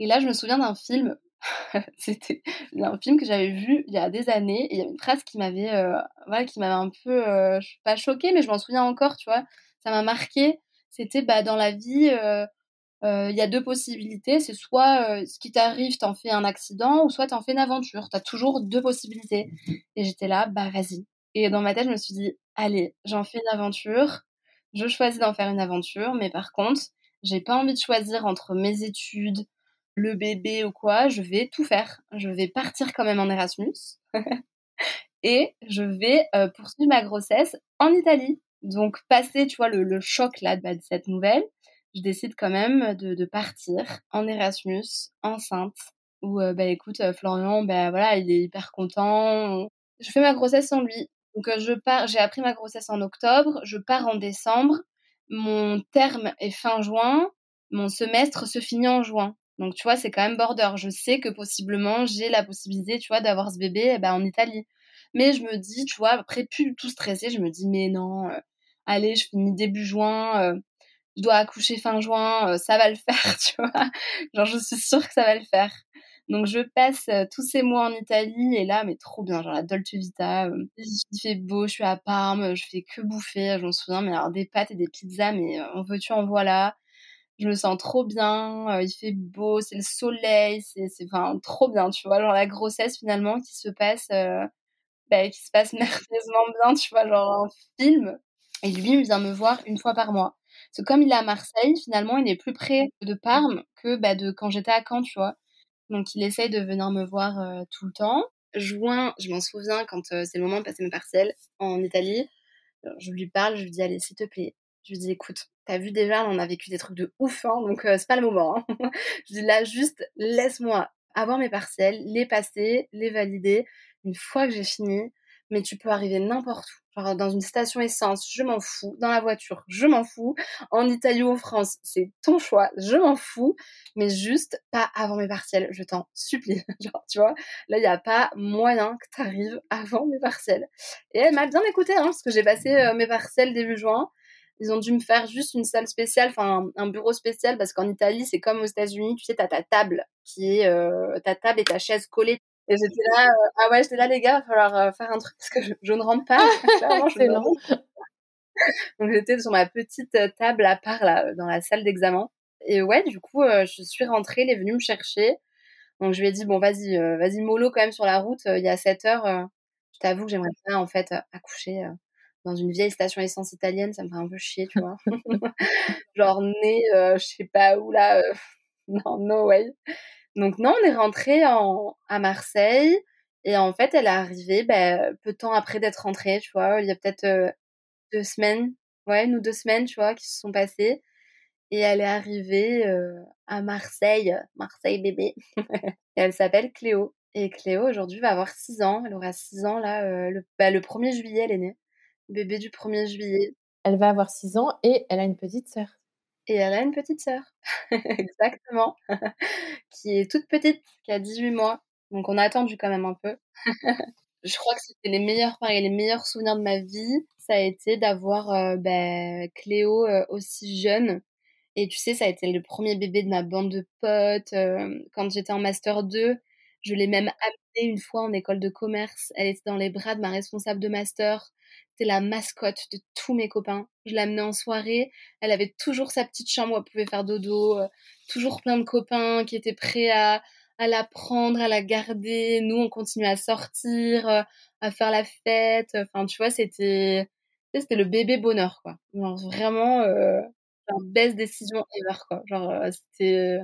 Et là, je me souviens d'un film <laughs> c'était un film que j'avais vu il y a des années et il y avait une phrase qui m'avait euh, voilà, qui m'avait un peu euh, pas choquée mais je m'en souviens encore tu vois. Ça m'a marqué c'était bah dans la vie euh, il y a deux possibilités. C'est soit ce qui t'arrive t'en fais un accident ou soit t'en fais une aventure. T'as toujours deux possibilités. Et j'étais là bah vas-y. Et dans ma tête je me suis dit allez j'en fais une aventure. Je choisis d'en faire une aventure mais par contre j'ai pas envie de choisir entre mes études le bébé ou quoi, je vais tout faire. Je vais partir quand même en Erasmus <laughs> et je vais euh, poursuivre ma grossesse en Italie. Donc passer, tu vois, le, choc là de cette nouvelle, je décide quand même de, partir en Erasmus, enceinte, où bah écoute, Florian, bah voilà, il est hyper content. Je fais ma grossesse sans lui. Donc je pars, j'ai appris ma grossesse en octobre, je pars en décembre. Mon terme est fin juin, mon semestre se finit en juin. Donc tu vois, c'est quand même border. Je sais que possiblement j'ai la possibilité, tu vois, d'avoir ce bébé eh ben, en Italie. Mais je me dis, tu vois, après plus tout stressé, je me dis mais non, allez, je finis début juin, je dois accoucher fin juin, ça va le <laughs> faire, tu vois. Genre je suis sûre que ça va le faire. Donc je passe tous ces mois en Italie et là, mais trop bien, genre la Dolce Vita. il fait beau, je suis à Parme, je fais que bouffer, je m'en souviens, mais alors des pâtes et des pizzas, mais en veux-tu, en voilà. Je me sens trop bien, il fait beau, c'est le soleil, c'est enfin trop bien, tu vois, genre la grossesse finalement qui se passe, bah, se passe <laughs> merveilleusement bien, tu vois, genre un film. Et lui, il vient me voir une fois par mois. Parce que comme il est à Marseille, finalement, il est plus près de Parme que bah, de quand j'étais à Caen, tu vois. Donc il essaye de venir me voir euh, tout le temps. Juin, je m'en souviens quand euh, c'est le moment de passer mes partiels en Italie. Je lui parle, je lui dis allez s'il te plaît. Je lui dis écoute, t'as vu déjà, on a vécu des trucs de ouf, hein, donc euh, c'est pas le moment. Hein. <laughs> je dis là juste laisse-moi avoir mes partiels, les passer, les valider. Une fois que j'ai fini, mais tu peux arriver n'importe où dans une station essence, je m'en fous. Dans la voiture, je m'en fous. En Italie ou en France, c'est ton choix, je m'en fous. Mais juste pas avant mes partiels, je t'en supplie. <laughs> Genre, tu vois, là, il n'y a pas moyen que tu arrives avant mes partiels. Et elle m'a bien écouté, hein, parce que j'ai passé euh, mes partiels début juin. Ils ont dû me faire juste une salle spéciale, enfin un, bureau spécial, parce qu'en Italie, c'est comme aux États-Unis, tu sais, tu as ta table qui est euh, ta table et ta chaise collée et j'étais là, euh, ah ouais, j'étais là, les gars, il va falloir euh, faire un truc parce que je, ne rentre pas. <laughs> Clairement, je ne Donc j'étais sur ma petite euh, table à part là, dans la salle d'examen. Et ouais, du coup, je suis rentrée, elle est venue me chercher. Donc je lui ai dit, bon, vas-y, vas-y, mollo quand même sur la route. Il y a 7 heures. je t'avoue que j'aimerais bien, en fait, accoucher dans une vieille station essence italienne. Ça me fait un peu chier, tu vois. <laughs> Genre, né, je sais pas où là. <laughs> non, no way. Donc non, on est rentré à Marseille et en fait, elle est arrivée ben, peu de temps après d'être rentrée, tu vois. Il y a peut-être euh, deux semaines, ouais, ou deux semaines, tu vois, qui se sont passées. Et elle est arrivée euh, à Marseille, Marseille bébé. <laughs> et elle s'appelle Cléo. Et Cléo, aujourd'hui, va avoir six ans. Elle aura six ans, là, euh, le, bah, le 1er juillet, elle est née. Bébé du 1er juillet. Elle va avoir six ans et elle a une petite sœur. Et elle a une petite sœur, <laughs> exactement, <laughs> qui est toute petite, qui a 18 mois. Donc on a attendu quand même un peu. <laughs> je crois que c'était les meilleurs, pareil, les meilleurs souvenirs de ma vie. Ça a été d'avoir euh, bah, Cléo euh, aussi jeune. Et tu sais, ça a été le premier bébé de ma bande de potes. Euh, quand j'étais en master 2, je l'ai même amenée une fois en école de commerce. Elle était dans les bras de ma responsable de master. C'était la mascotte de tous mes copains. Je l'amenais en soirée. Elle avait toujours sa petite chambre où elle pouvait faire dodo. Euh, toujours plein de copains qui étaient prêts à, à la prendre, à la garder. Nous, on continuait à sortir, euh, à faire la fête. Enfin, tu vois, c'était c'était le bébé bonheur, quoi. vraiment, euh, best décision ever, quoi. Genre, euh, c'était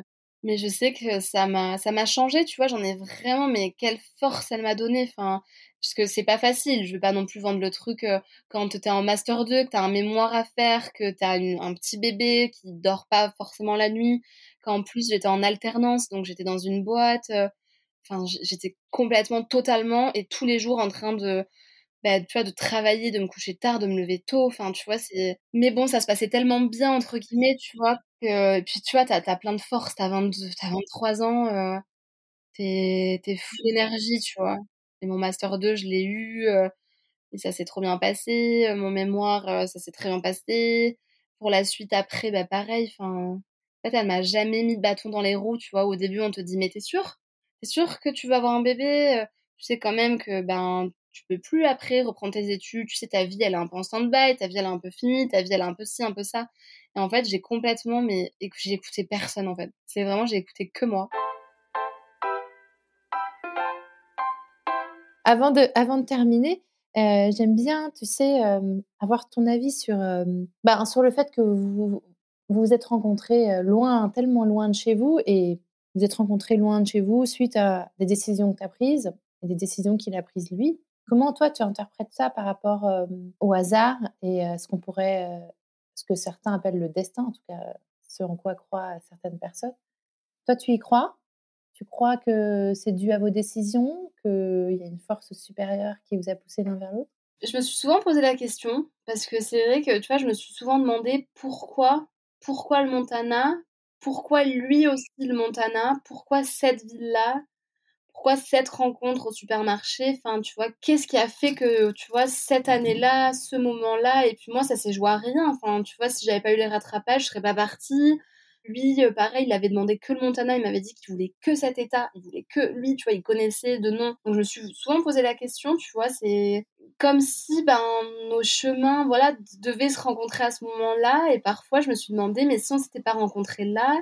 mais je sais que ça m'a ça m'a changé tu vois j'en ai vraiment mais quelle force elle m'a donné enfin parce que c'est pas facile je vais pas non plus vendre le truc euh, quand tu es en master 2 que tu as un mémoire à faire que tu as un petit bébé qui dort pas forcément la nuit qu'en plus j'étais en alternance donc j'étais dans une boîte euh, enfin j'étais complètement totalement et tous les jours en train de bah, tu vois, de travailler, de me coucher tard, de me lever tôt. Enfin, tu vois, c'est. Mais bon, ça se passait tellement bien, entre guillemets, tu vois. Que... Et puis, tu vois, t'as as plein de force, t'as 22... as 23 ans, euh... t'es es full d'énergie, tu vois. Et mon Master 2, je l'ai eu, euh... et ça s'est trop bien passé. Euh, mon mémoire, euh, ça s'est très bien passé. Pour la suite, après, bah pareil, enfin. En fait, elle m'a jamais mis de bâton dans les roues, tu vois. Au début, on te dit, mais t'es sûr T'es sûr que tu vas avoir un bébé? Tu sais quand même que, ben, tu peux plus après reprendre tes études, tu sais, ta vie, elle est un peu en stand-by, ta vie, elle est un peu finie, ta vie, elle est un peu ci, un peu ça. Et en fait, j'ai complètement, mais j'ai écouté personne, en fait. C'est vraiment, j'ai écouté que moi. Avant de, avant de terminer, euh, j'aime bien, tu sais, euh, avoir ton avis sur, euh, bah, sur le fait que vous vous, êtes rencontrés loin, tellement loin de chez vous, et vous êtes rencontrés loin de chez vous suite à des décisions que tu as prises et des décisions qu'il a prises lui. Comment toi tu interprètes ça par rapport au hasard et ce qu'on pourrait, ce que certains appellent le destin, en tout cas ce en quoi croient certaines personnes? Toi tu y crois? Tu crois que c'est dû à vos décisions, qu'il y a une force supérieure qui vous a poussé l'un vers l'autre? Je me suis souvent posé la question, parce que c'est vrai que, tu vois, je me suis souvent demandé pourquoi, pourquoi le Montana? Pourquoi lui aussi le Montana? Pourquoi cette ville-là? Pourquoi cette rencontre au supermarché? Enfin, tu vois, qu'est-ce qui a fait que, tu vois, cette année-là, ce moment-là, et puis moi, ça s'est joué à rien. Enfin, tu vois, si j'avais pas eu les rattrapages, je serais pas partie. Lui, euh, pareil, il avait demandé que le Montana, il m'avait dit qu'il voulait que cet état, il voulait que lui, tu vois, il connaissait de nom. Donc je me suis souvent posé la question, tu vois, c'est comme si ben nos chemins, voilà, devaient se rencontrer à ce moment-là. Et parfois, je me suis demandé, mais si on s'était pas rencontrés là,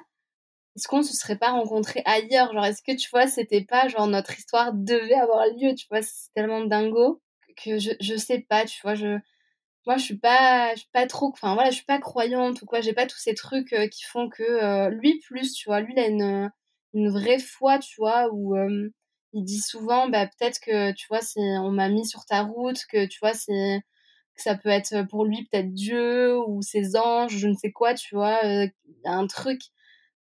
est-ce qu'on se serait pas rencontrés ailleurs? Genre, est-ce que tu vois, c'était pas genre notre histoire devait avoir lieu Tu vois, c'est tellement dingo que je, je sais pas, tu vois, je moi je suis pas je suis pas trop enfin voilà je suis pas croyante ou quoi. J'ai pas tous ces trucs euh, qui font que euh, lui plus tu vois? Lui il a une une vraie foi tu vois? Où euh, il dit souvent bah peut-être que tu vois c'est on m'a mis sur ta route que tu vois c'est que ça peut être pour lui peut-être Dieu ou ses anges je ne sais quoi tu vois? A un truc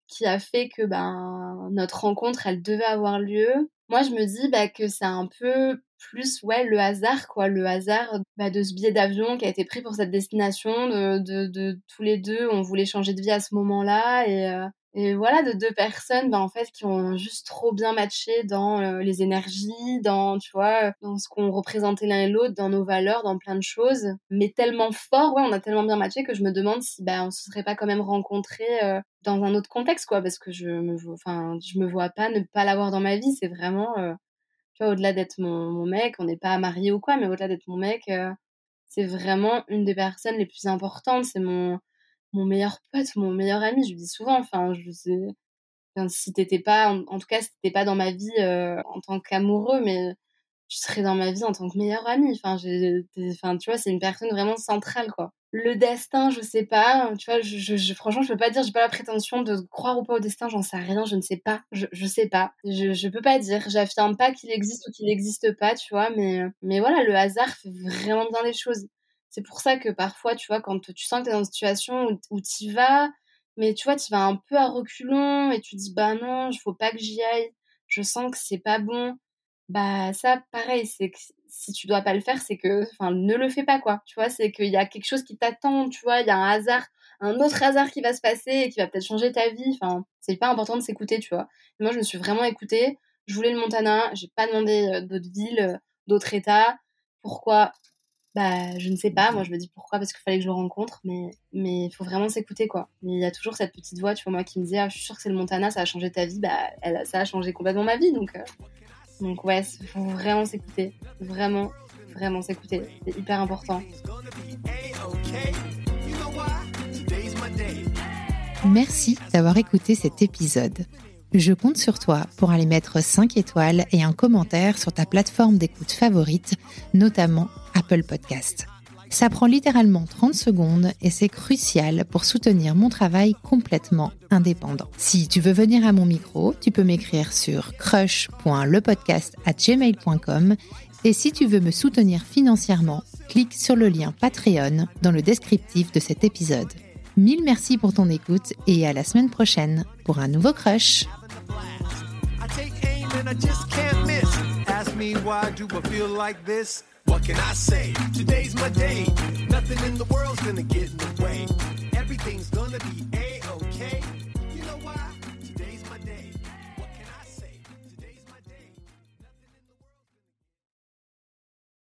qui a fait que ben notre rencontre elle devait avoir lieu. Moi je me dis bah que c'est un peu plus ouais le hasard quoi le hasard bah, de ce billet d'avion qui a été pris pour cette destination de, de, tous les deux on voulait changer de vie à ce moment là et, euh, et voilà de deux personnes bah, en fait qui ont juste trop bien matché dans euh, les énergies dans tu vois dans ce qu'on représentait l'un et l'autre dans nos valeurs dans plein de choses mais tellement fort ouais on a tellement bien matché que je me demande si bah on se serait pas quand même rencontrés euh, dans un autre contexte quoi parce que je me enfin je me vois pas ne pas l'avoir dans ma vie c'est vraiment tu vois, au-delà d'être mon, mon, mec, on n'est pas marié ou quoi, mais au-delà d'être mon mec, euh, c'est vraiment une des personnes les plus importantes. C'est mon, mon meilleur pote, mon meilleur ami. Je lui dis souvent, enfin, je sais, enfin, si t'étais pas, en, tout cas, si t'étais pas dans ma vie euh, en tant qu'amoureux, mais tu serais dans ma vie en tant que meilleur ami. Enfin, tu vois, c'est une personne vraiment centrale, quoi. Le destin, je sais pas. Tu vois, je, je, franchement, je peux pas dire, j'ai pas la prétention de croire ou pas au destin, j'en sais rien, je ne sais pas. Je, je sais pas. Je, je peux pas dire. J'affirme pas qu'il existe ou qu'il n'existe pas, tu vois, mais, mais voilà, le hasard fait vraiment bien les choses. C'est pour ça que parfois, tu vois, quand tu sens que t'es dans une situation où, où tu vas, mais tu vois, tu vas un peu à reculons et tu dis, bah non, il faut pas que j'y aille. Je sens que c'est pas bon. Bah ça pareil c'est que si tu dois pas le faire c'est que enfin ne le fais pas quoi. Tu vois c'est qu'il y a quelque chose qui t'attend tu vois il y a un hasard un autre hasard qui va se passer et qui va peut-être changer ta vie. Enfin c'est pas important de s'écouter tu vois. Moi je me suis vraiment écoutée je voulais le Montana j'ai pas demandé euh, d'autres villes euh, d'autres états. Pourquoi? Bah je ne sais pas moi je me dis pourquoi? Parce qu'il fallait que je le rencontre mais mais il faut vraiment s'écouter quoi il y a toujours cette petite voix tu vois moi qui me disait ah, je suis sûre que c'est le Montana ça a changé ta vie bah elle, ça a changé complètement ma vie donc euh, donc ouais, il faut vraiment s'écouter. Vraiment, vraiment s'écouter. C'est hyper important. Merci d'avoir écouté cet épisode. Je compte sur toi pour aller mettre 5 étoiles et un commentaire sur ta plateforme d'écoute favorite, notamment Apple Podcast. Ça prend littéralement 30 secondes et c'est crucial pour soutenir mon travail complètement indépendant. Si tu veux venir à mon micro, tu peux m'écrire sur crush.lepodcast@gmail.com et si tu veux me soutenir financièrement, clique sur le lien Patreon dans le descriptif de cet épisode. Mille merci pour ton écoute et à la semaine prochaine pour un nouveau crush. blast. I take aim and I just can't miss. Ask me why do I feel like this? What can I say? Today's my day. Nothing in the world's gonna get in the way. Everything's gonna be a okay.